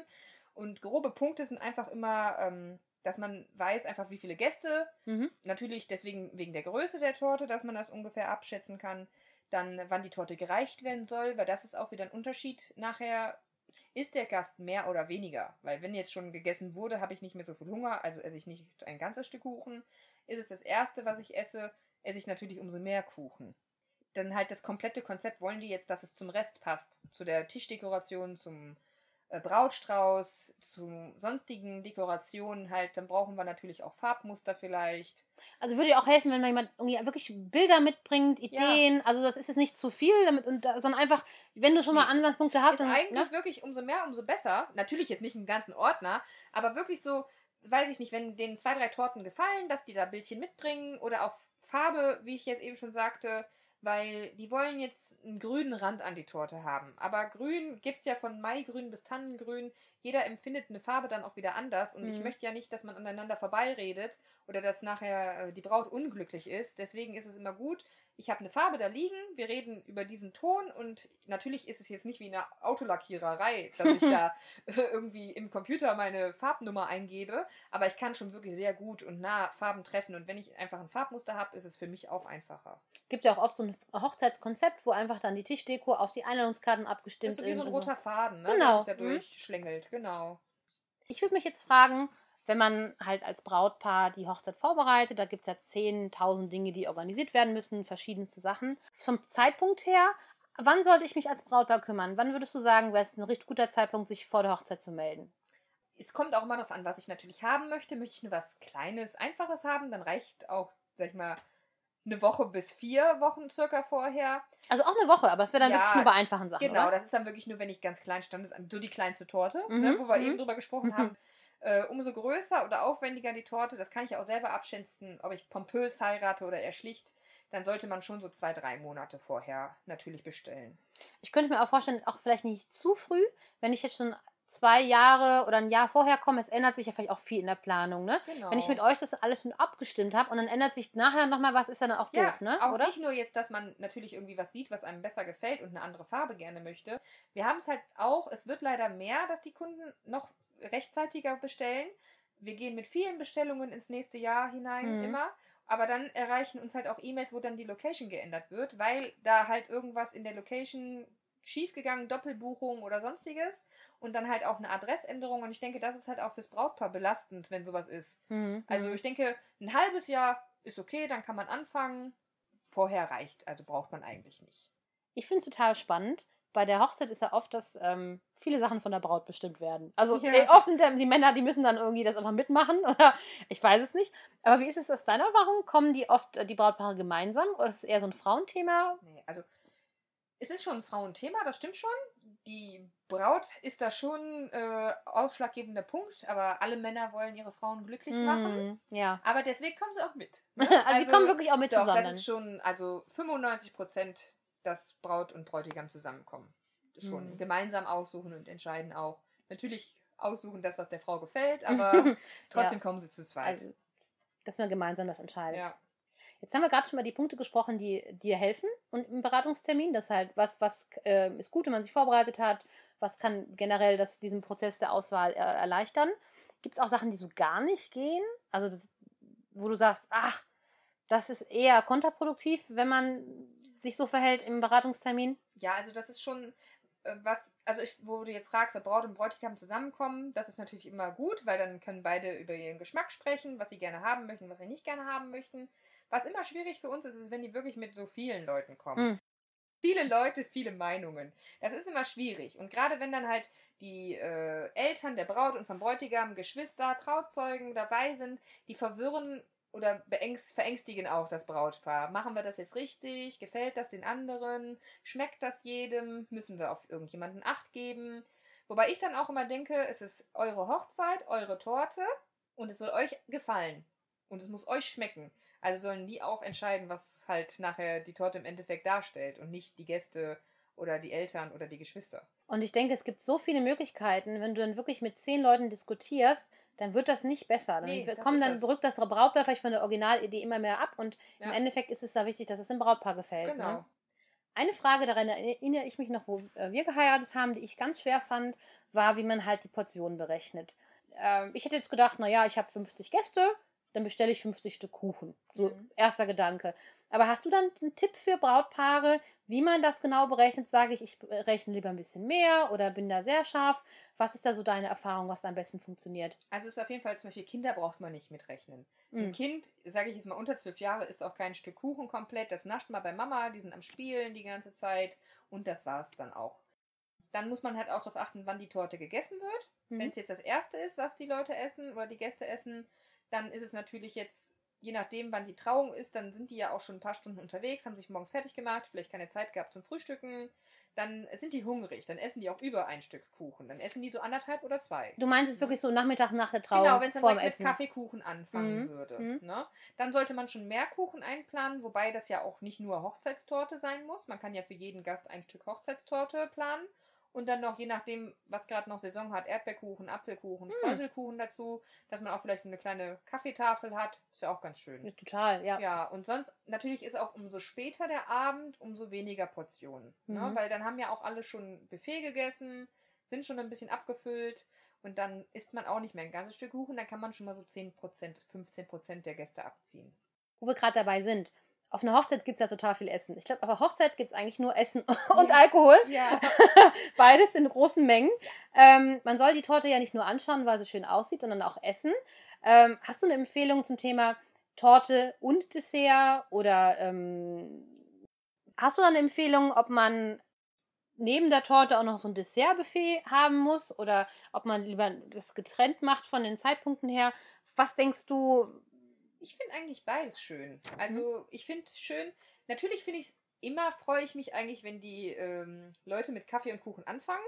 Und grobe Punkte sind einfach immer, ähm, dass man weiß einfach, wie viele Gäste. Mhm. Natürlich deswegen wegen der Größe der Torte, dass man das ungefähr abschätzen kann. Dann, wann die Torte gereicht werden soll, weil das ist auch wieder ein Unterschied nachher. Ist der Gast mehr oder weniger? Weil wenn jetzt schon gegessen wurde, habe ich nicht mehr so viel Hunger, also esse ich nicht ein ganzes Stück Kuchen. Ist es das erste, was ich esse, esse ich natürlich umso mehr Kuchen. Dann halt das komplette Konzept wollen die jetzt, dass es zum Rest passt. Zu der Tischdekoration, zum Brautstrauß, zu sonstigen Dekorationen halt. Dann brauchen wir natürlich auch Farbmuster vielleicht. Also würde ja auch helfen, wenn man jemand irgendwie wirklich Bilder mitbringt, Ideen. Also das ist jetzt nicht zu viel, damit, und, sondern einfach, wenn du schon mal. Ansatzpunkte hast, ist dann, eigentlich ne? wirklich umso mehr, umso besser. Natürlich jetzt nicht einen ganzen Ordner, aber wirklich so, weiß ich nicht, wenn denen zwei, drei Torten gefallen, dass die da Bildchen mitbringen oder auch Farbe, wie ich jetzt eben schon sagte, weil die wollen jetzt einen grünen Rand an die Torte haben. Aber grün gibt es ja von Maigrün bis Tannengrün. Jeder empfindet eine Farbe dann auch wieder anders und ich Mhm. möchte ja nicht, dass man aneinander vorbeiredet oder dass nachher äh, die Braut unglücklich ist. Deswegen ist es immer gut, ich habe eine Farbe da liegen, wir reden über diesen Ton und natürlich ist es jetzt nicht wie eine Autolackiererei, dass ich da irgendwie im Computer meine Farbnummer eingebe, aber ich kann schon wirklich sehr gut und nah Farben treffen und wenn ich einfach ein Farbmuster habe, ist es für mich auch einfacher. gibt ja auch oft so ein Hochzeitskonzept, wo einfach dann die Tischdeko auf die Einladungskarten abgestimmt ist so wie so ein roter Faden, ne, Genau, der sich da mhm. durchschlängelt, genau. Ich würde mich jetzt fragen, wenn man halt als Brautpaar die Hochzeit vorbereitet, da gibt es ja 10.000 Dinge, die organisiert werden müssen, verschiedenste Sachen. Vom Zeitpunkt her, wann sollte ich mich als Brautpaar kümmern? Wann würdest du sagen, wäre es ein richtig guter Zeitpunkt, sich vor der Hochzeit zu melden? Es kommt auch immer darauf an, was ich natürlich haben möchte. Möchte ich nur was Kleines, Einfaches haben, dann reicht auch, sag ich mal, eine Woche bis vier Wochen circa vorher. Also auch eine Woche, aber es wäre dann Ja, wirklich nur bei einfachen Sachen. Genau, oder? das ist dann wirklich nur, wenn ich ganz klein stand, so die kleinste Torte, Mhm, ne, wo wir mhm. eben drüber gesprochen haben. Äh, umso größer oder aufwendiger die Torte, das kann ich auch selber abschätzen, ob ich pompös heirate oder eher schlicht, dann sollte man schon so zwei, drei Monate vorher natürlich bestellen. Ich könnte mir auch vorstellen, auch vielleicht nicht zu früh, wenn ich jetzt schon zwei Jahre oder ein Jahr vorher komme, es ändert sich ja vielleicht auch viel in der Planung, ne? Genau. Wenn ich mit euch das alles schon abgestimmt habe und dann ändert sich nachher nochmal was, ist dann auch ja, doof, ne? auch Oder? nicht nur jetzt, dass man natürlich irgendwie was sieht, was einem besser gefällt und eine andere Farbe gerne möchte. Wir haben es halt auch, es wird leider mehr, dass die Kunden noch rechtzeitiger bestellen. Wir gehen mit vielen Bestellungen ins nächste Jahr hinein Mhm. immer. Aber dann erreichen uns halt auch E-Mails, wo dann die Location geändert wird, weil da halt irgendwas in der Location schiefgegangen, Doppelbuchung oder sonstiges und dann halt auch eine Adressänderung. Und ich denke, das ist halt auch fürs Brautpaar belastend, wenn sowas ist. Mhm. Also mhm. ich denke, ein halbes Jahr ist okay, dann kann man anfangen. Vorher reicht, also braucht man eigentlich nicht. Ich finde es total spannend. Bei der Hochzeit ist ja oft, dass ähm, viele Sachen von der Braut bestimmt werden. Also Ja. äh, oft sind die Männer, die müssen dann irgendwie das einfach mitmachen oder ich weiß es nicht. Aber wie ist es aus deiner Erfahrung? Kommen die oft äh, die Brautpaare gemeinsam oder ist es eher so ein Frauenthema? Nee, also es ist schon ein Frauenthema, das stimmt schon. Die Braut ist da schon äh, ausschlaggebender Punkt, aber alle Männer wollen ihre Frauen glücklich machen. Mhm, Ja. Aber deswegen kommen sie auch mit. Also, die kommen wirklich auch mit Doch, zusammen. das ist schon, also 95 Prozent, dass Braut und Bräutigam zusammenkommen. Schon Mhm. gemeinsam aussuchen und entscheiden auch. Natürlich aussuchen das, was der Frau gefällt, aber trotzdem kommen sie zu zweit. also, dass man gemeinsam das entscheidet. ja. Jetzt haben wir gerade schon mal die Punkte gesprochen, die dir helfen und im Beratungstermin. Das halt, was, was äh, ist gut, wenn man sich vorbereitet hat, was kann generell das, diesen Prozess der Auswahl äh, erleichtern. Gibt es auch Sachen, die so gar nicht gehen? Also das, wo du sagst, ach, das ist eher kontraproduktiv, wenn man sich so verhält im Beratungstermin? Ja, also das ist schon äh, was, also ich, wo du jetzt fragst, ob Braut und Bräutigam zusammenkommen, das ist natürlich immer gut, weil dann können beide über ihren Geschmack sprechen, was sie gerne haben möchten, was sie nicht gerne haben möchten. Was immer schwierig für uns ist, ist, wenn die wirklich mit so vielen Leuten kommen. Hm. Viele Leute, viele Meinungen. Das ist immer schwierig. Und gerade wenn dann halt die äh, Eltern der Braut und vom Bräutigam, Geschwister, Trauzeugen dabei sind, die verwirren oder verängstigen auch das Brautpaar. Machen wir das jetzt richtig? Gefällt das den anderen? Schmeckt das jedem? Müssen wir auf irgendjemanden Acht geben? Wobei ich dann auch immer denke, es ist eure Hochzeit, eure Torte und es soll euch gefallen. Und es muss euch schmecken. Also sollen die auch entscheiden, was halt nachher die Torte im Endeffekt darstellt und nicht die Gäste oder die Eltern oder die Geschwister. Und ich denke, es gibt so viele Möglichkeiten, wenn du dann wirklich mit zehn Leuten diskutierst, dann wird das nicht besser. Dann Nee, das kommen dann das. rückt das Brautpaar vielleicht von der Originalidee immer mehr ab und im Ja. Endeffekt ist es da wichtig, dass es dem Brautpaar gefällt. Genau. Ne? Eine Frage, daran erinnere ich mich noch, wo äh, wir geheiratet haben, die ich ganz schwer fand, war, wie man halt die Portionen berechnet. Ähm, ich hätte jetzt gedacht, naja, ich habe 50 Gäste, dann bestelle ich 50 Stück Kuchen. So Mhm. erster Gedanke. Aber hast du dann einen Tipp für Brautpaare, wie man das genau berechnet? Sage ich, ich rechne lieber ein bisschen mehr oder bin da sehr scharf? Was ist da so deine Erfahrung, was da am besten funktioniert? Also es ist auf jeden Fall zum Beispiel Kinder braucht man nicht mitrechnen. Ein Mhm. Kind, sage ich jetzt mal unter zwölf Jahre, ist auch kein Stück Kuchen komplett. Das nascht mal bei Mama, die sind am Spielen die ganze Zeit und das war's dann auch. Dann muss man halt auch darauf achten, wann die Torte gegessen wird. Mhm. Wenn es jetzt das erste ist, was die Leute essen oder die Gäste essen, dann ist es natürlich jetzt, je nachdem, wann die Trauung ist, dann sind die ja auch schon ein paar Stunden unterwegs, haben sich morgens fertig gemacht, vielleicht keine Zeit gehabt zum Frühstücken. Dann sind die hungrig, dann essen die auch über ein Stück Kuchen. Dann essen die so anderthalb oder zwei. Du meinst es wirklich so Nachmittag nach der Trauung Genau, wenn es dann direkt mit. Kaffeekuchen anfangen Mhm, würde. mhm. Ne? Dann sollte man schon mehr Kuchen einplanen, wobei das ja auch nicht nur Hochzeitstorte sein muss. Man kann ja für jeden Gast ein Stück Hochzeitstorte planen. Und dann noch, je nachdem, was gerade noch Saison hat, Erdbeerkuchen, Apfelkuchen, Hm. Streuselkuchen dazu, dass man auch vielleicht so eine kleine Kaffeetafel hat. Ist ja auch ganz schön. Ja, Total, ja. Ja, und sonst, natürlich ist auch umso später der Abend, umso weniger Portionen. Ne? Mhm. Weil dann haben ja auch alle schon Buffet gegessen, sind schon ein bisschen abgefüllt und dann isst man auch nicht mehr ein ganzes Stück Kuchen, dann kann man schon mal so 10%, 15% der Gäste abziehen. Wo wir gerade dabei sind. Auf einer Hochzeit gibt es ja total viel Essen. Ich glaube, auf einer Hochzeit gibt es eigentlich nur Essen und Ja. Alkohol. Ja. Beides in großen Mengen. Ähm, man soll die Torte ja nicht nur anschauen, weil sie schön aussieht, sondern auch essen. Ähm, hast du eine Empfehlung zum Thema Torte und Dessert? Oder ähm, hast du da eine Empfehlung, ob man neben der Torte auch noch so ein Dessertbuffet haben muss? Oder ob man lieber das getrennt macht von den Zeitpunkten her? Was denkst du? Ich finde eigentlich beides schön. Also ich finde es schön. Natürlich finde ich es immer, freue ich mich eigentlich, wenn die ähm, Leute mit Kaffee und Kuchen anfangen,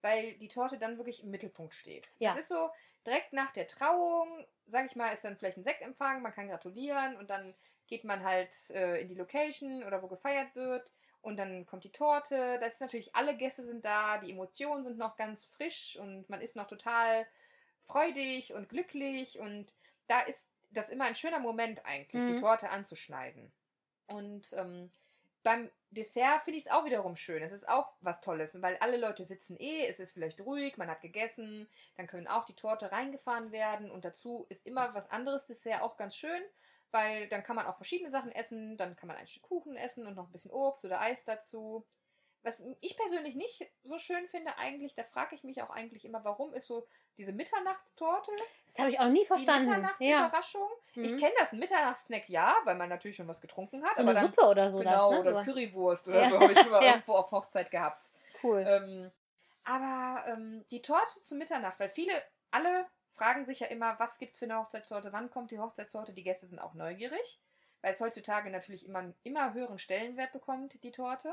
weil die Torte dann wirklich im Mittelpunkt steht. Ja. Das ist so, direkt nach der Trauung, sag ich mal, ist dann vielleicht ein Sektempfang, man kann gratulieren und dann geht man halt äh, in die Location oder wo gefeiert wird. Und dann kommt die Torte. Das ist natürlich, alle Gäste sind da, die Emotionen sind noch ganz frisch und man ist noch total freudig und glücklich. Und da ist das immer ein schöner Moment eigentlich, Mhm. die Torte anzuschneiden. Und ähm, beim Dessert finde ich es auch wiederum schön. Es ist auch was Tolles, weil alle Leute sitzen eh, es ist vielleicht ruhig, man hat gegessen, dann können auch die Torte reingefahren werden und dazu ist immer was anderes Dessert auch ganz schön, weil dann kann man auch verschiedene Sachen essen, dann kann man ein Stück Kuchen essen und noch ein bisschen Obst oder Eis dazu. Was ich persönlich nicht so schön finde eigentlich, da frage ich mich auch eigentlich immer, warum ist so diese Mitternachtstorte, Das habe ich auch nie die verstanden. Ja. Mitternachtsüberraschung. Ich Mhm. kenne das, ein Mitternachtsnack ja, weil man natürlich schon was getrunken hat. So aber eine dann, Suppe oder so. Genau, das, ne? oder so. Currywurst oder Ja. so habe ich schon mal Ja. irgendwo auf Hochzeit gehabt. Cool. Ähm, aber ähm, die Torte zu Mitternacht, weil viele, alle fragen sich ja immer, was gibt es für eine Hochzeitstorte, wann kommt die Hochzeitstorte? Die Gäste sind auch neugierig, weil es heutzutage natürlich immer einen immer höheren Stellenwert bekommt, die Torte.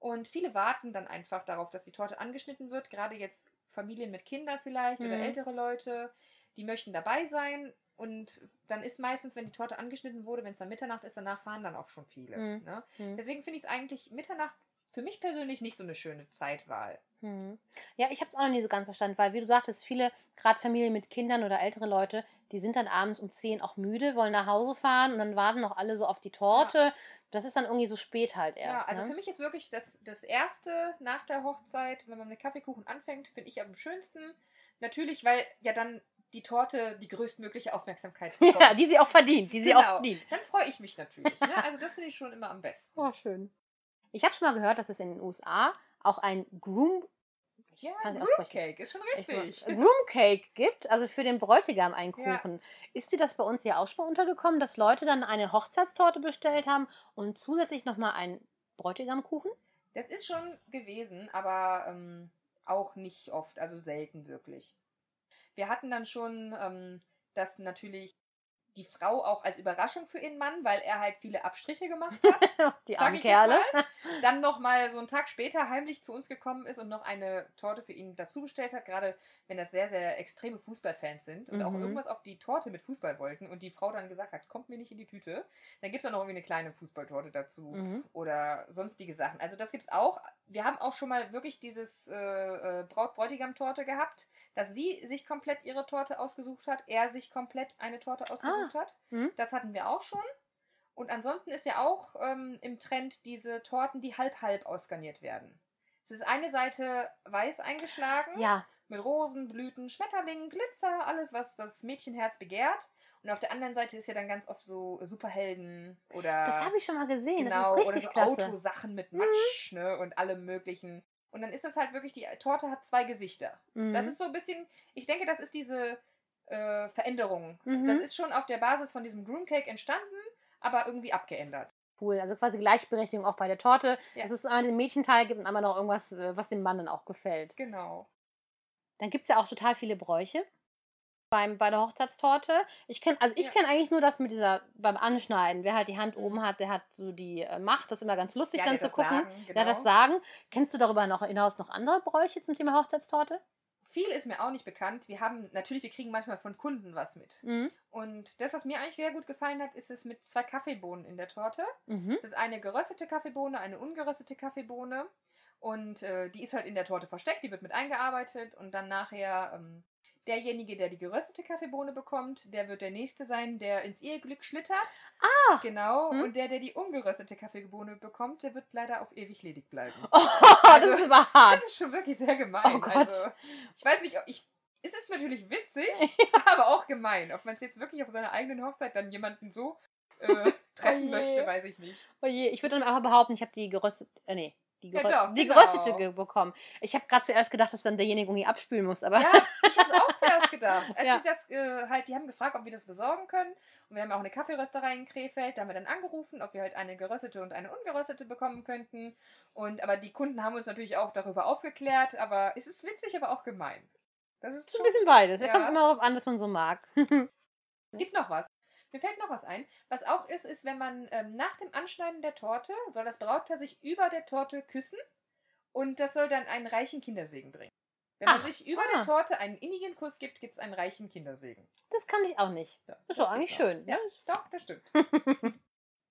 Und viele warten dann einfach darauf, dass die Torte angeschnitten wird, gerade jetzt Familien mit Kindern vielleicht oder Mhm. ältere Leute, die möchten dabei sein. Und dann ist meistens, wenn die Torte angeschnitten wurde, wenn es dann Mitternacht ist, danach fahren dann auch schon viele. Mhm. Ne? Mhm. Deswegen finde ich es eigentlich Mitternacht für mich persönlich nicht so eine schöne Zeitwahl. Mhm. Ja, ich habe es auch noch nie so ganz verstanden, weil wie du sagtest, viele, gerade Familien mit Kindern oder ältere Leute, die sind dann abends um 10 auch müde, wollen nach Hause fahren und dann warten noch alle so auf die Torte. Das ist dann irgendwie so spät halt erst. ja, also ne? für mich ist wirklich das, das Erste nach der Hochzeit, wenn man mit Kaffeekuchen anfängt, finde ich am schönsten. Natürlich, weil ja dann die Torte die größtmögliche Aufmerksamkeit bekommt. ja, die sie auch verdient, die sie Genau. auch verdient. Dann freue ich mich natürlich. Ne? Also das finde ich schon immer am besten. Oh, schön. Ich habe schon mal gehört, dass es in den USA auch ein Groom, Ja, kann ich Groom aussprechen. Cake ist schon richtig. Groom Cake gibt, also für den Bräutigam einen Ja. Kuchen. Ist dir das bei uns hier auch schon mal untergekommen, dass Leute dann eine Hochzeitstorte bestellt haben und zusätzlich nochmal einen Bräutigamkuchen? Das ist schon gewesen, aber ähm, auch nicht oft, also selten wirklich. Wir hatten dann schon, ähm, dass natürlich die Frau auch als Überraschung für ihren Mann, weil er halt viele Abstriche gemacht hat. die armen Kerle. mal. Dann nochmal so einen Tag später heimlich zu uns gekommen ist und noch eine Torte für ihn dazu bestellt hat, gerade wenn das sehr, sehr extreme Fußballfans sind und auch Mhm. irgendwas auf die Torte mit Fußball wollten und die Frau dann gesagt hat, kommt mir nicht in die Tüte. Dann gibt es auch noch irgendwie eine kleine Fußballtorte dazu Mhm. oder sonstige Sachen. Also das gibt's auch. Wir haben auch schon mal wirklich dieses äh, äh, Braut-Bräutigam-Torte gehabt, dass sie sich komplett ihre Torte ausgesucht hat, er sich komplett eine Torte ausgesucht hat. Mhm. Das hatten wir auch schon. Und ansonsten ist ja auch ähm, im Trend diese Torten, die halb-halb ausgarniert werden. Es ist eine Seite weiß eingeschlagen Ja, mit Rosen, Blüten, Schmetterlingen, Glitzer, alles, was das Mädchenherz begehrt. Und auf der anderen Seite ist ja dann ganz oft so Superhelden oder das habe ich schon mal gesehen. genau, das ist oder richtig so klasse. Mhm. Autosachen mit Matsch ne, und allem möglichen. Und dann ist das halt wirklich, die Torte hat zwei Gesichter. Mhm. Das ist so ein bisschen, ich denke, das ist diese äh, Veränderung. Mhm. Das ist schon auf der Basis von diesem Groom Cake entstanden, aber irgendwie abgeändert. cool. Also quasi Gleichberechtigung auch bei der Torte. Ja. Dass es einmal den Mädchenteil gibt und einmal noch irgendwas, äh, was dem Mann dann auch gefällt. Genau. Dann gibt es ja auch total viele Bräuche beim, bei der Hochzeitstorte. Ich kenne, also ich Ja. kenne eigentlich nur das mit dieser, beim Anschneiden. Wer halt die Hand oben hat, der hat so die äh, Macht. Das ist immer ganz lustig Ja, dann zu das gucken. Sagen, Ja, genau. das Sagen. Kennst du darüber noch hinaus noch andere Bräuche zum Thema Hochzeitstorte? Viel ist mir auch nicht bekannt. Wir haben, natürlich, wir kriegen manchmal von Kunden was mit. Mhm. Und das, was mir eigentlich sehr gut gefallen hat, ist es mit zwei Kaffeebohnen in der Torte. Mhm. Es ist eine geröstete Kaffeebohne, eine ungeröstete Kaffeebohne. Und äh, die ist halt in der Torte versteckt, die wird mit eingearbeitet und dann nachher ähm, derjenige, der die geröstete Kaffeebohne bekommt, der wird der Nächste sein, der ins Eheglück schlittert. Ach. Genau. Hm. Und der, der die ungeröstete Kaffeebohne bekommt, der wird leider auf ewig ledig bleiben. Oh, Also, das ist aber hart. Das ist schon wirklich sehr gemein. Oh Gott. Also, ich weiß nicht, ob ich. Es ist natürlich witzig, aber auch gemein. Ob man es jetzt wirklich auf seiner eigenen Hochzeit dann jemanden so äh, treffen je. möchte, weiß ich nicht. Oh je, ich würde dann einfach behaupten, ich habe die geröstete, äh, nee, die, Ja, gerö doch, die genau. geröstete ge bekommen. Ich habe gerade zuerst gedacht, dass dann derjenige irgendwie abspülen muss, aber Ja, ich habe es auch zuerst gedacht. Als Ja. das äh, halt, die haben gefragt, ob wir das besorgen können. Und wir haben auch eine Kaffeerösterei in Krefeld. Da haben wir dann angerufen, ob wir halt eine geröstete und eine ungeröstete bekommen könnten. Und aber die Kunden haben uns natürlich auch darüber aufgeklärt. Aber es ist witzig, aber auch gemein. Das ist ist ein schon bisschen beides. Es Ja. kommt immer darauf an, was man so mag. Es gibt noch was. Mir fällt noch was ein. Was auch ist, ist, wenn man ähm, nach dem Anschneiden der Torte soll das Brautpaar sich über der Torte küssen und das soll dann einen reichen Kindersegen bringen. Wenn man Ach, sich über ah. der Torte einen innigen Kuss gibt, gibt es einen reichen Kindersegen. Das kann ich auch nicht. Ja, Das ist doch eigentlich auch. schön. Ja, ne? doch, das stimmt.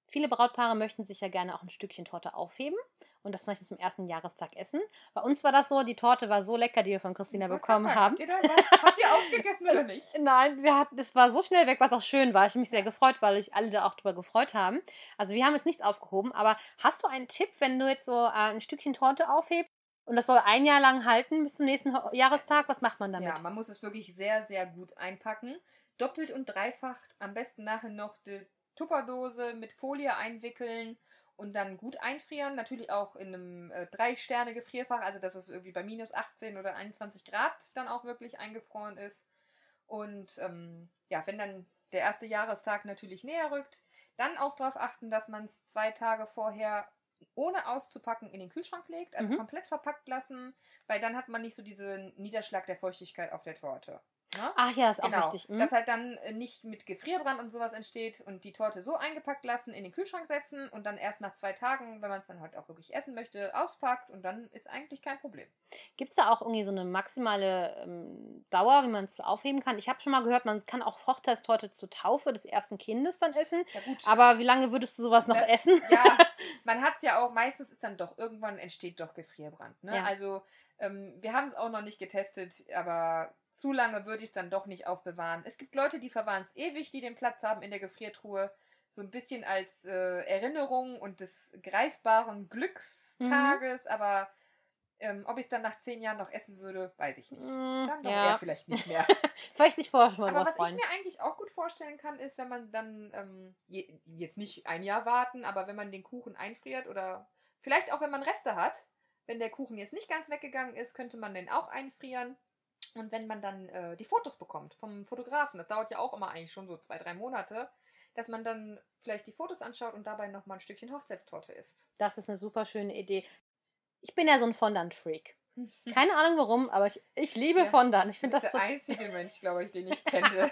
Viele Brautpaare möchten sich ja gerne auch ein Stückchen Torte aufheben und das vielleicht zum ersten Jahrestag essen. Bei uns war das so, die Torte war so lecker, die wir von Christina Ich bekommen gerade haben. sagen, Habt ihr, da, habt ihr aufgegessen oder nicht? Nein, wir hatten, das war so schnell weg, was auch schön war. Ich habe mich sehr gefreut, weil sich alle da auch drüber gefreut haben. Also wir haben jetzt nichts aufgehoben, aber hast du einen Tipp, wenn du jetzt so äh, ein Stückchen Torte aufhebst und das soll ein Jahr lang halten bis zum nächsten Jahrestag? Was macht man damit? Ja, man muss es wirklich sehr, sehr gut einpacken. Doppelt und dreifach. Am besten nachher noch die Tupperdose mit Folie einwickeln und dann gut einfrieren. Natürlich auch in einem äh, Drei-Sterne-Gefrierfach, also dass es irgendwie bei minus 18 oder 21 Grad dann auch wirklich eingefroren ist. Und ähm, ja, wenn dann der erste Jahrestag natürlich näher rückt, dann auch darauf achten, dass man es zwei Tage vorher ohne auszupacken in den Kühlschrank legt, also Mhm. komplett verpackt lassen, weil dann hat man nicht so diesen Niederschlag der Feuchtigkeit auf der Torte. Ne? Ach ja, ist auch genau, wichtig. Mhm. dass halt dann äh, nicht mit Gefrierbrand und sowas entsteht und die Torte so eingepackt lassen, in den Kühlschrank setzen und dann erst nach zwei Tagen, wenn man es dann halt auch wirklich essen möchte, auspackt und dann ist eigentlich kein Problem. Gibt es da auch irgendwie so eine maximale ähm, Dauer, wie man es aufheben kann? Ich habe schon mal gehört, man kann auch Hochzeitstorte zur Taufe des ersten Kindes dann essen. Ja gut, Aber wie lange würdest du sowas noch Das- essen? ja, man hat es ja auch, meistens ist dann doch, irgendwann entsteht doch Gefrierbrand. Ne? Ja. Also ähm, wir haben es auch noch nicht getestet, aber zu lange würde ich es dann doch nicht aufbewahren. Es gibt Leute, die verwahren es ewig, die den Platz haben in der Gefriertruhe. So ein bisschen als äh, Erinnerung und des greifbaren Glückstages, aber ähm, ob ich es dann nach zehn Jahren noch essen würde, weiß ich nicht. Mm, Dann doch ja, eher vielleicht nicht mehr. vielleicht sich vorher schon mal Aber was ich freuen. mir eigentlich auch gut vorstellen kann, ist, wenn man dann ähm, je, jetzt nicht ein Jahr warten, aber wenn man den Kuchen einfriert oder vielleicht auch wenn man Reste hat, wenn der Kuchen jetzt nicht ganz weggegangen ist, könnte man den auch einfrieren. Und wenn man dann äh, die Fotos bekommt vom Fotografen, das dauert ja auch immer eigentlich schon so zwei, drei Monate, dass man dann vielleicht die Fotos anschaut und dabei nochmal ein Stückchen Hochzeitstorte isst. Das ist eine super schöne Idee. Ich bin ja so ein Fondant-Freak. Keine Ahnung warum, aber ich, ich liebe Ja, Fondant. Ich finde bist das der so. einzige Mensch, glaube ich, den ich kenne.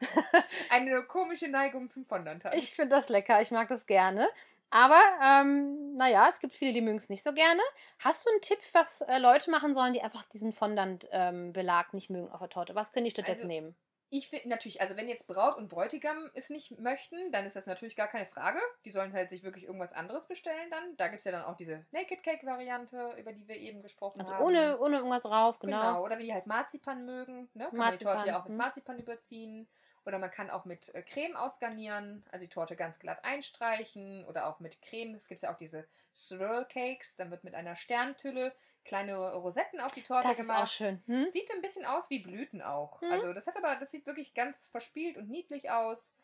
Eine komische Neigung zum Fondant hat. Ich finde das lecker. Ich mag das gerne. Aber, ähm, naja, es gibt viele, die mögen es nicht so gerne. Hast du einen Tipp, was äh, Leute machen sollen, die einfach diesen Fondant-Belag nicht mögen auf der Torte? Was können die stattdessen Also, nehmen? Ich finde natürlich, also wenn jetzt Braut und Bräutigam es nicht möchten, dann ist das natürlich gar keine Frage. Die sollen halt sich wirklich irgendwas anderes bestellen dann. Da gibt es ja dann auch diese Naked Cake Variante, über die wir eben gesprochen Also haben. ohne, ohne irgendwas drauf, genau. Genau. Oder wenn die halt Marzipan mögen, ne? kann man die Torte Marzipan, ja auch mit hm. Marzipan überziehen. Oder man kann auch mit äh, Creme ausgarnieren, also die Torte ganz glatt einstreichen. Oder auch mit Creme. Es gibt ja auch diese Swirl Cakes. Dann wird mit einer Sterntülle kleine Rosetten auf die Torte Das ist gemacht. auch schön. Hm? Sieht ein bisschen aus wie Blüten auch. Mhm. Also das hat aber, das sieht wirklich ganz verspielt und niedlich aus.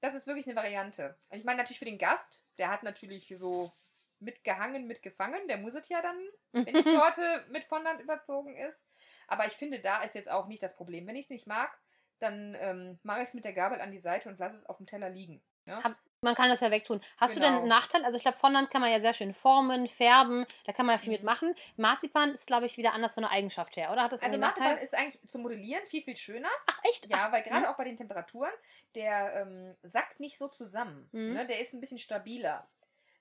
Das ist wirklich eine Variante. Und ich meine natürlich für den Gast, der hat natürlich so mitgehangen, mitgefangen. Der muss es ja dann, wenn die Torte mit Fondant überzogen ist. Aber ich finde, da ist jetzt auch nicht das Problem. Wenn ich es nicht mag, dann ähm, mache ich es mit der Gabel an die Seite und lasse es auf dem Teller liegen. Ne? Hab- Man kann das ja wegtun. Hast du denn Genau. einen Nachteil? Also ich glaube, Fondant kann man ja sehr schön formen, färben. Da kann man ja viel Mhm. mitmachen. Marzipan ist, glaube ich, wieder anders von der Eigenschaft her, oder? Hat das Also Marzipan Nachteil? ist eigentlich zum Modellieren viel, viel schöner. Ach, echt? Ja, Ach, weil gerade mhm. auch bei den Temperaturen, der ähm, sackt nicht so zusammen. Mhm. Ne? Der ist ein bisschen stabiler.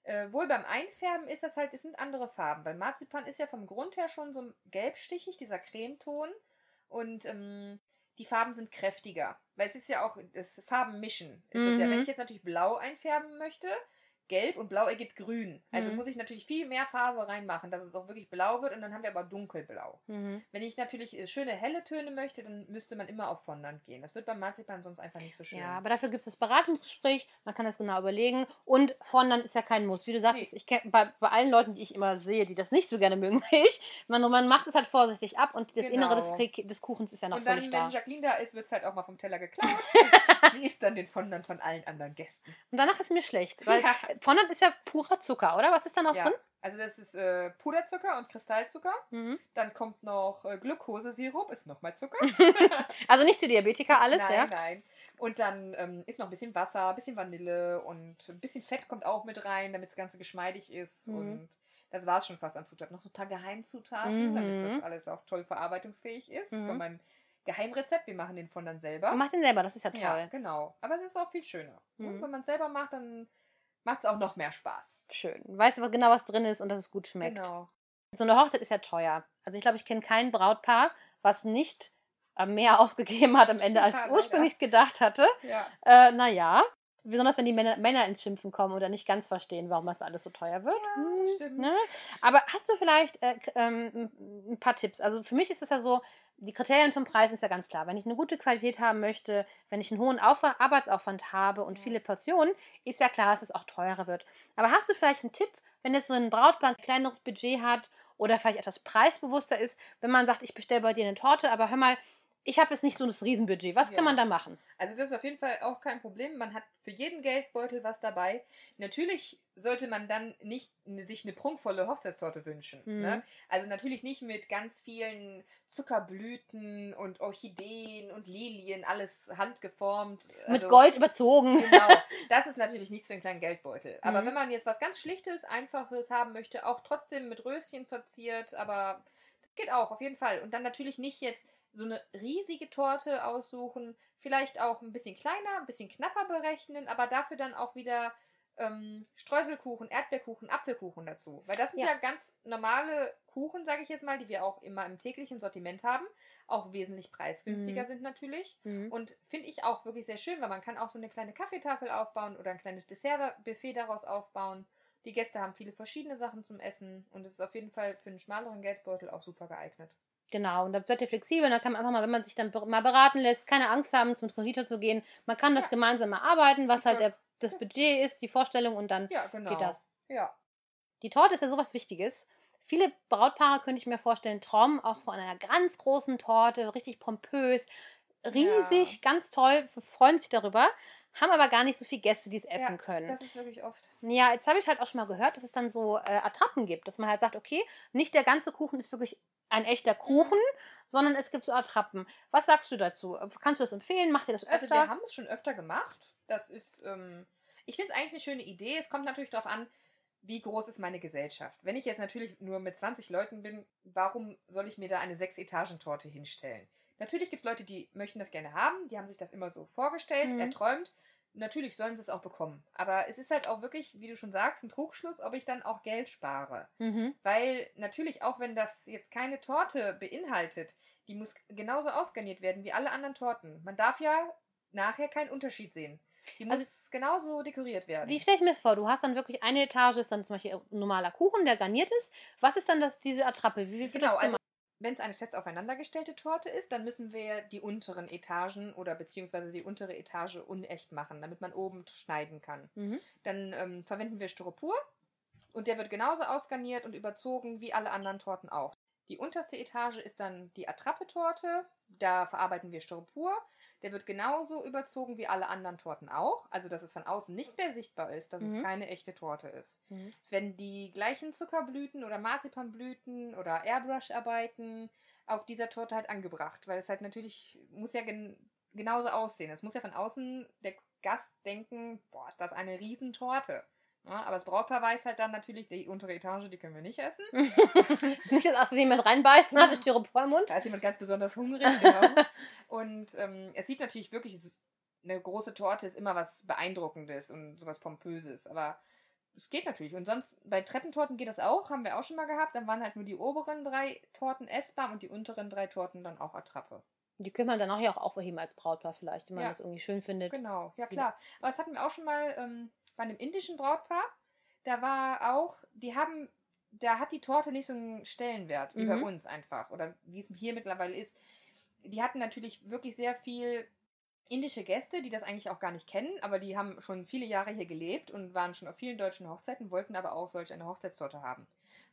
Äh, wohl beim Einfärben ist das halt, es sind andere Farben, weil Marzipan ist ja vom Grund her schon so gelbstichig, dieser Cremeton. Und ähm, die Farben sind kräftiger. Weil es ist ja auch, das Farben mischen. Ist es ja. Mhm. Wenn ich jetzt natürlich blau einfärben möchte, gelb und blau ergibt grün. Also Mhm. muss ich natürlich viel mehr Farbe reinmachen, dass es auch wirklich blau wird und dann haben wir aber dunkelblau. Mhm. Wenn ich natürlich äh, schöne helle Töne möchte, dann müsste man immer auf Fondant gehen. Das wird beim Marzipan sonst einfach nicht so schön. Ja, aber dafür gibt es das Beratungsgespräch, man kann das genau überlegen. Und Fondant ist ja kein Muss. Wie du sagst, Nee. ich kenn, bei, bei allen Leuten, die ich immer sehe, die das nicht so gerne mögen wie ich, man, man macht es halt vorsichtig ab und das Innere des, Genau. Des Kuchens ist ja noch und dann, völlig wenn. Jacqueline da ist, wird es halt auch mal vom Teller geklaut. Sie isst dann den Fondant von allen anderen Gästen. Und danach ist mir schlecht, weil Ja. Fondant ist ja purer Zucker, oder? Was ist da noch Ja. drin? Also das ist äh, Puderzucker und Kristallzucker. Mhm. Dann kommt noch äh, Glukosesirup, ist nochmal Zucker. Also nicht für Diabetiker alles, nein, ja? nein. Und dann ähm, ist noch ein bisschen Wasser, ein bisschen Vanille und ein bisschen Fett kommt auch mit rein, damit das Ganze geschmeidig ist. Mhm. Und das war es schon fast an Zutaten. Noch so ein paar Geheimzutaten, damit Mhm. das alles auch toll verarbeitungsfähig ist. Mhm. Von meinem Geheimrezept. Wir machen den von dann selber. Man macht den selber, das ist ja toll. Ja, genau. Aber es ist auch viel schöner. Mhm. Und wenn man es selber macht, dann macht es auch noch mehr Spaß. Schön. Weißt du was genau, was drin ist und dass es gut schmeckt. Genau. So eine Hochzeit ist ja teuer. Also ich glaube, ich kenne kein Brautpaar, was nicht äh, mehr ausgegeben hat am Ende, als es ursprünglich gedacht hatte. Ja. Äh, naja, besonders wenn die Männer, Männer ins Schimpfen kommen oder nicht ganz verstehen, warum das alles so teuer wird. Ja, Hm, stimmt. Ne? Aber hast du vielleicht äh, ähm, ein- paar Tipps? Also für mich ist es ja so, die Kriterien vom Preis ist ja ganz klar. Wenn ich eine gute Qualität haben möchte, wenn ich einen hohen Aufwand, Arbeitsaufwand habe und viele Portionen, ist ja klar, dass es auch teurer wird. Aber hast du vielleicht einen Tipp, wenn jetzt so ein Brautpaar ein kleineres Budget hat oder vielleicht etwas preisbewusster ist, wenn man sagt, ich bestelle bei dir eine Torte, aber hör mal, ich habe jetzt nicht so das Riesenbudget. Was Ja. kann man da machen? Also das ist auf jeden Fall auch kein Problem. Man hat für jeden Geldbeutel was dabei. Natürlich sollte man dann nicht sich eine prunkvolle Hochzeitstorte wünschen. Mhm. Ne? Also natürlich nicht mit ganz vielen Zuckerblüten und Orchideen und Lilien, alles handgeformt. Mit Also- Gold überzogen. Genau, das ist natürlich nichts für einen kleinen Geldbeutel. Aber Mhm. wenn man jetzt was ganz Schlichtes, Einfaches haben möchte, auch trotzdem mit Röschen verziert, aber das geht auch, auf jeden Fall. Und dann natürlich nicht jetzt so eine riesige Torte aussuchen, vielleicht auch ein bisschen kleiner, ein bisschen knapper berechnen, aber dafür dann auch wieder ähm, Streuselkuchen, Erdbeerkuchen, Apfelkuchen dazu. Weil das sind Ja. ja, ganz normale Kuchen, sage ich jetzt mal, die wir auch immer im täglichen Sortiment haben, auch wesentlich preisgünstiger Mhm. sind natürlich. Mhm. Und finde ich auch wirklich sehr schön, weil man kann auch so eine kleine Kaffeetafel aufbauen oder ein kleines Dessertbuffet daraus aufbauen. Die Gäste haben viele verschiedene Sachen zum Essen und es ist auf jeden Fall für einen schmaleren Geldbeutel auch super geeignet. Genau, und da seid ihr flexibel. Da kann man einfach mal, wenn man sich dann mal beraten lässt, keine Angst haben, zum Konditor zu gehen. Man kann das Ja. gemeinsam erarbeiten, was halt der, das Budget ist, die Vorstellung und dann Ja, genau. geht das. Ja. Die Torte ist ja sowas Wichtiges. Viele Brautpaare, könnte ich mir vorstellen, träumen auch von einer ganz großen Torte, richtig pompös, riesig, ganz toll, freuen sich darüber, haben aber gar nicht so viele Gäste, die es essen ja, können. Das ist wirklich oft. Ja, jetzt habe ich halt auch schon mal gehört, dass es dann so äh, Attrappen gibt, dass man halt sagt, okay, nicht der ganze Kuchen ist wirklich ein echter Kuchen, sondern es gibt so Attrappen. Was sagst du dazu? Kannst du das empfehlen? Macht ihr das öfter? Also wir haben es schon öfter gemacht. Das ist, ähm, ich finde es eigentlich eine schöne Idee. Es kommt natürlich darauf an, wie groß ist meine Gesellschaft? Wenn ich jetzt natürlich nur mit 20 Leuten bin, warum soll ich mir da eine Sechs-Etagen-Torte hinstellen? Natürlich gibt es Leute, die möchten das gerne haben, die haben sich das immer so vorgestellt, Mhm. erträumt. Natürlich sollen sie es auch bekommen. Aber es ist halt auch wirklich, wie du schon sagst, ein Trugschluss, ob ich dann auch Geld spare. Mhm. Weil natürlich, auch wenn das jetzt keine Torte beinhaltet, die muss genauso ausgarniert werden wie alle anderen Torten. Man darf ja nachher keinen Unterschied sehen. Die muss Also- genauso dekoriert werden. Wie stelle ich mir das vor? Du hast dann wirklich eine Etage, ist dann zum Beispiel ein normaler Kuchen, der garniert ist. Was ist dann das, diese Attrappe? Wie wird Genau, das also? Wenn es eine fest aufeinandergestellte Torte ist, dann müssen wir die unteren Etagen oder beziehungsweise die untere Etage unecht machen, damit man oben schneiden kann. Mhm. Dann ähm, verwenden wir Styropor und der wird genauso ausgarniert und überzogen wie alle anderen Torten auch. Die unterste Etage ist dann die Attrappe-Torte. Da verarbeiten wir Styropor. Der wird genauso überzogen wie alle anderen Torten auch. Also, dass es von außen nicht mehr sichtbar ist, dass Mhm. es keine echte Torte ist. Mhm. Es werden die gleichen Zuckerblüten oder Marzipanblüten oder Airbrush-Arbeiten auf dieser Torte halt angebracht, weil es halt natürlich muss ja gen genauso aussehen. Es muss ja von außen der Gast denken, boah, ist das eine Riesentorte. Ja, aber das Brautpaar weiß halt dann natürlich, die untere Etage, die können wir nicht essen. Nicht, dass Versehen jemand reinbeißt und hat das Styropor im Mund. Da ist jemand ganz besonders hungrig, genau. Und ähm, es sieht natürlich wirklich, eine große Torte ist immer was Beeindruckendes und sowas Pompöses, aber es geht natürlich. Und sonst, bei Treppentorten geht das auch, haben wir auch schon mal gehabt. Dann waren halt nur die oberen drei Torten essbar und die unteren drei Torten dann auch Attrappe. Die können man dann auch ja auch aufheben als Brautpaar vielleicht, wenn man Ja. das irgendwie schön findet. Genau, ja klar. Aber das hatten wir auch schon mal ähm, bei einem indischen Brautpaar. Da war auch, die haben, da hat die Torte nicht so einen Stellenwert wie bei Mhm. uns einfach. Oder wie es hier mittlerweile ist. Die hatten natürlich wirklich sehr viel indische Gäste, die das eigentlich auch gar nicht kennen, aber die haben schon viele Jahre hier gelebt und waren schon auf vielen deutschen Hochzeiten, wollten aber auch solch eine Hochzeitstorte haben.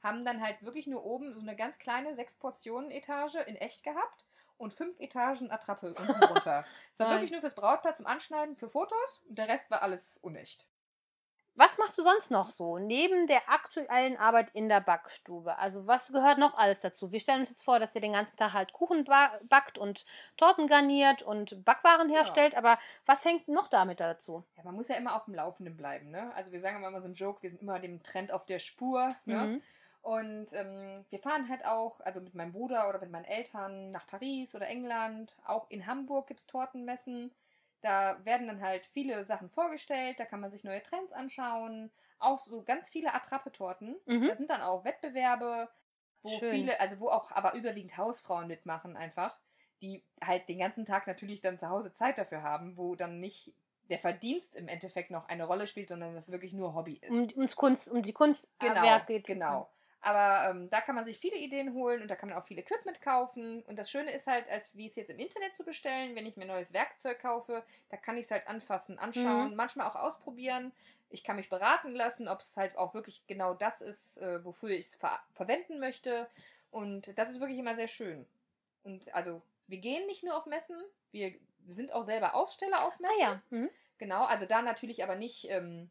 Haben dann halt wirklich nur oben so eine ganz kleine sechs Portionen Etage in echt gehabt und fünf Etagen Attrappe unten drunter. Es war Nein. wirklich nur fürs Brautpaar zum Anschneiden für Fotos und der Rest war alles unecht. Was machst du sonst noch so, neben der aktuellen Arbeit in der Backstube? Also was gehört noch alles dazu? Wir stellen uns jetzt vor, dass ihr den ganzen Tag halt Kuchen ba backt und Torten garniert und Backwaren Ja. herstellt, aber was hängt noch damit dazu? Ja, man muss ja immer auf dem Laufenden bleiben, ne? Also wir sagen immer so einen Joke, wir sind immer dem Trend auf der Spur, ne? Mhm. Und ähm, wir fahren halt auch, also mit meinem Bruder oder mit meinen Eltern nach Paris oder England. Auch in Hamburg gibt es Tortenmessen. Da werden dann halt viele Sachen vorgestellt, da kann man sich neue Trends anschauen. Auch so ganz viele Attrappe-Torten. Mhm. Da sind dann auch Wettbewerbe, wo Schön. viele, also wo auch aber überwiegend Hausfrauen mitmachen einfach, die halt den ganzen Tag natürlich dann zu Hause Zeit dafür haben, wo dann nicht der Verdienst im Endeffekt noch eine Rolle spielt, sondern das wirklich nur Hobby ist. Um, ums Kunst, um die Kunstwerke Genau, geht. genau. Aber ähm, da kann man sich viele Ideen holen und da kann man auch viel Equipment kaufen. Und das Schöne ist halt, als wie es jetzt im Internet zu bestellen, wenn ich mir neues Werkzeug kaufe, da kann ich es halt anfassen, anschauen, Mhm. manchmal auch ausprobieren. Ich kann mich beraten lassen, ob es halt auch wirklich genau das ist, äh, wofür ich es ver verwenden möchte. Und das ist wirklich immer sehr schön. Und also, wir gehen nicht nur auf Messen, wir sind auch selber Aussteller auf Ah Messen. ja. Mhm. Genau, also da natürlich aber nicht ähm,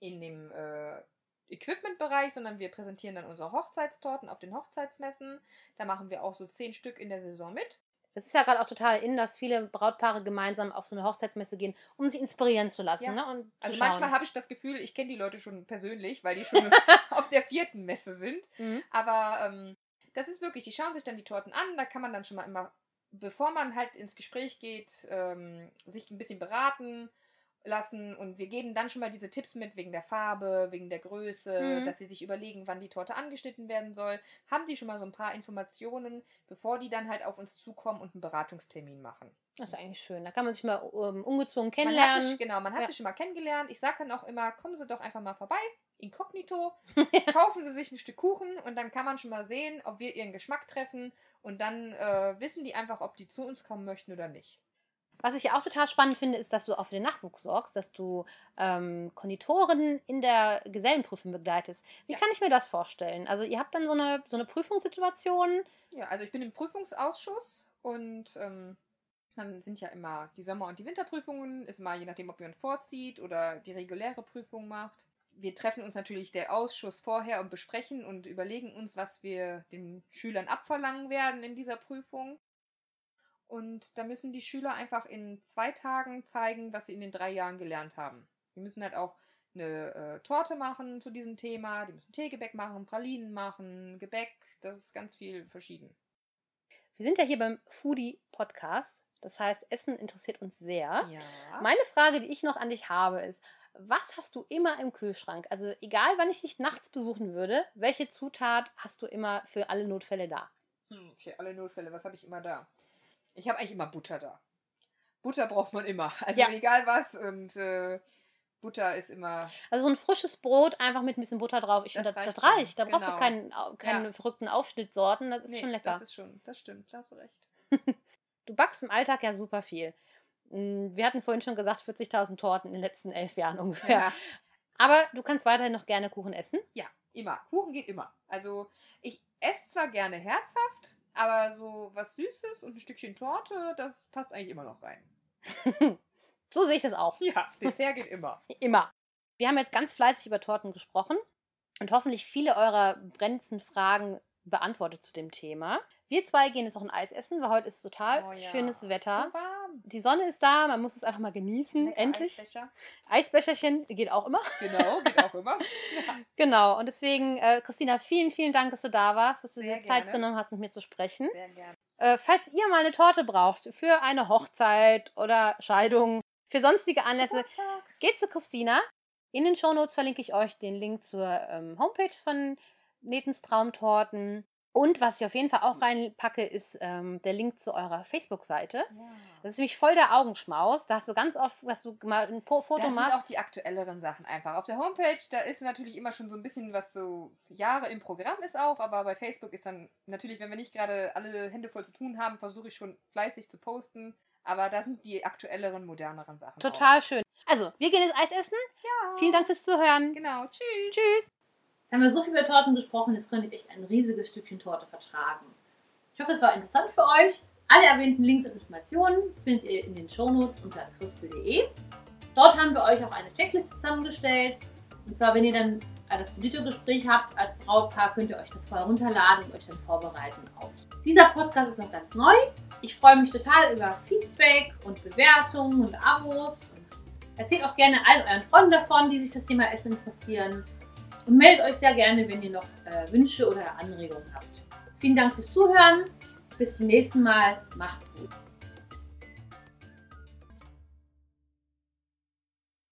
in dem äh, Equipment-Bereich, sondern wir präsentieren dann unsere Hochzeitstorten auf den Hochzeitsmessen. Da machen wir auch so zehn Stück in der Saison mit. Das ist ja gerade auch total in, dass viele Brautpaare gemeinsam auf so eine Hochzeitsmesse gehen, um sich inspirieren zu lassen. Ja. Ne? Und Also manchmal habe ich das Gefühl, ich kenne die Leute schon persönlich, weil die schon auf der vierten Messe sind. Mhm. Aber ähm, das ist wirklich, die schauen sich dann die Torten an, da kann man dann schon mal immer, bevor man halt ins Gespräch geht, ähm, sich ein bisschen beraten lassen und wir geben dann schon mal diese Tipps mit wegen der Farbe, wegen der Größe, Mhm. dass sie sich überlegen, wann die Torte angeschnitten werden soll. Haben die schon mal so ein paar Informationen, bevor die dann halt auf uns zukommen und einen Beratungstermin machen. Das ist eigentlich schön. Da kann man sich mal ähm, ungezwungen Man kennenlernen. sich, genau, man hat Ja. sich schon mal kennengelernt. Ich sage dann auch immer, kommen Sie doch einfach mal vorbei, inkognito, kaufen Sie sich ein Stück Kuchen und dann kann man schon mal sehen, ob wir Ihren Geschmack treffen und dann äh, wissen die einfach, ob die zu uns kommen möchten oder nicht. Was ich ja auch total spannend finde, ist, dass du auch für den Nachwuchs sorgst, dass du ähm, Konditoren in der Gesellenprüfung begleitest. Wie Ja. kann ich mir das vorstellen? Also ihr habt dann so eine, so eine Prüfungssituation. Ja, also ich bin im Prüfungsausschuss und ähm, dann sind ja immer die Sommer- und die Winterprüfungen, ist mal je nachdem, ob jemand vorzieht oder die reguläre Prüfung macht. Wir treffen uns natürlich der Ausschuss vorher und besprechen und überlegen uns, was wir den Schülern abverlangen werden in dieser Prüfung. Und da müssen die Schüler einfach in zwei Tagen zeigen, was sie in den drei Jahren gelernt haben. Wir müssen halt auch eine äh, Torte machen zu diesem Thema. Die müssen Teegebäck machen, Pralinen machen, Gebäck. Das ist ganz viel verschieden. Wir sind ja hier beim Foodie Podcast. Das heißt, Essen interessiert uns sehr. Ja. Meine Frage, die ich noch an dich habe, ist, was hast du immer im Kühlschrank? Also egal, wann ich dich nachts besuchen würde, welche Zutat hast du immer für alle Notfälle da? Hm, für alle Notfälle, was habe ich immer da? Ich habe eigentlich immer Butter da. Butter braucht man immer. Also Ja. egal was. Und äh, Butter ist immer. Also so ein frisches Brot einfach mit ein bisschen Butter drauf. Ich finde, Das das, das reicht schon, reicht. Da brauchst du genau. keinen, keine Ja. verrückten Aufschnittsorten. Das ist Nee, schon lecker. Das ist schon, das stimmt, da hast du recht. Du backst im Alltag ja super viel. Mm, Wir hatten vorhin schon gesagt, 40.000 Torten in den letzten elf Jahren ungefähr. Ja. Aber du kannst weiterhin noch gerne Kuchen essen. ja, immer. Kuchen geht immer. Also ich esse zwar gerne herzhaft, aber so was Süßes und ein Stückchen Torte, das passt eigentlich immer noch rein. So sehe ich das auch. Ja, Dessert geht immer. Immer. Wir haben jetzt ganz fleißig über Torten gesprochen und hoffentlich viele eurer brennendsten Fragen beantwortet zu dem Thema. Wir zwei gehen jetzt noch ein Eis essen, weil heute ist total Oh ja, schönes Wetter. Warm. Die Sonne ist da, man muss es einfach mal genießen. Lecker Endlich. Eisbecher. Eisbecherchen geht auch immer. Genau, geht auch immer. Genau. Und deswegen, äh, Christina, vielen, vielen Dank, dass du da warst, dass du Sehr dir Zeit gerne. genommen hast, mit mir zu sprechen. Sehr gerne. Äh, falls ihr mal eine Torte braucht für eine Hochzeit oder Scheidung, für sonstige Anlässe, Geburtstag. geht zu Christina. In den Shownotes verlinke ich euch den Link zur ähm, Homepage von Netens Traumtorten. Und was ich auf jeden Fall auch reinpacke, ist ähm, der Link zu eurer Facebook-Seite. Ja. Das ist nämlich voll der Augenschmaus. Da hast du ganz oft, dass du mal ein Foto Das sind machst. auch die aktuelleren Sachen einfach. Auf der Homepage, da ist natürlich immer schon so ein bisschen, was so Jahre im Programm ist auch, aber bei Facebook ist dann natürlich, wenn wir nicht gerade alle Hände voll zu tun haben, versuche ich schon fleißig zu posten. Aber da sind die aktuelleren, moderneren Sachen. Total schön. Also, wir gehen jetzt Eis essen. Ja. Vielen Dank fürs Zuhören. Genau. Tschüss. Tschüss. Jetzt haben wir so viel über Torten gesprochen, jetzt könnt ihr echt ein riesiges Stückchen Torte vertragen. Ich hoffe, es war interessant für euch. Alle erwähnten Links und Informationen findet ihr in den Shownotes unter christel.de. Dort haben wir euch auch eine Checkliste zusammengestellt. Und zwar, wenn ihr dann das Polito-Gespräch habt als Brautpaar, könnt ihr euch das vorher runterladen und euch dann vorbereiten auf. Dieser Podcast ist noch ganz neu. Ich freue mich total über Feedback und Bewertungen und Abos. Erzählt auch gerne allen euren Freunden davon, die sich fürs Thema Essen interessieren. Und meldet euch sehr gerne, wenn ihr noch äh, Wünsche oder Anregungen habt. Vielen Dank fürs Zuhören. Bis zum nächsten Mal. Macht's gut.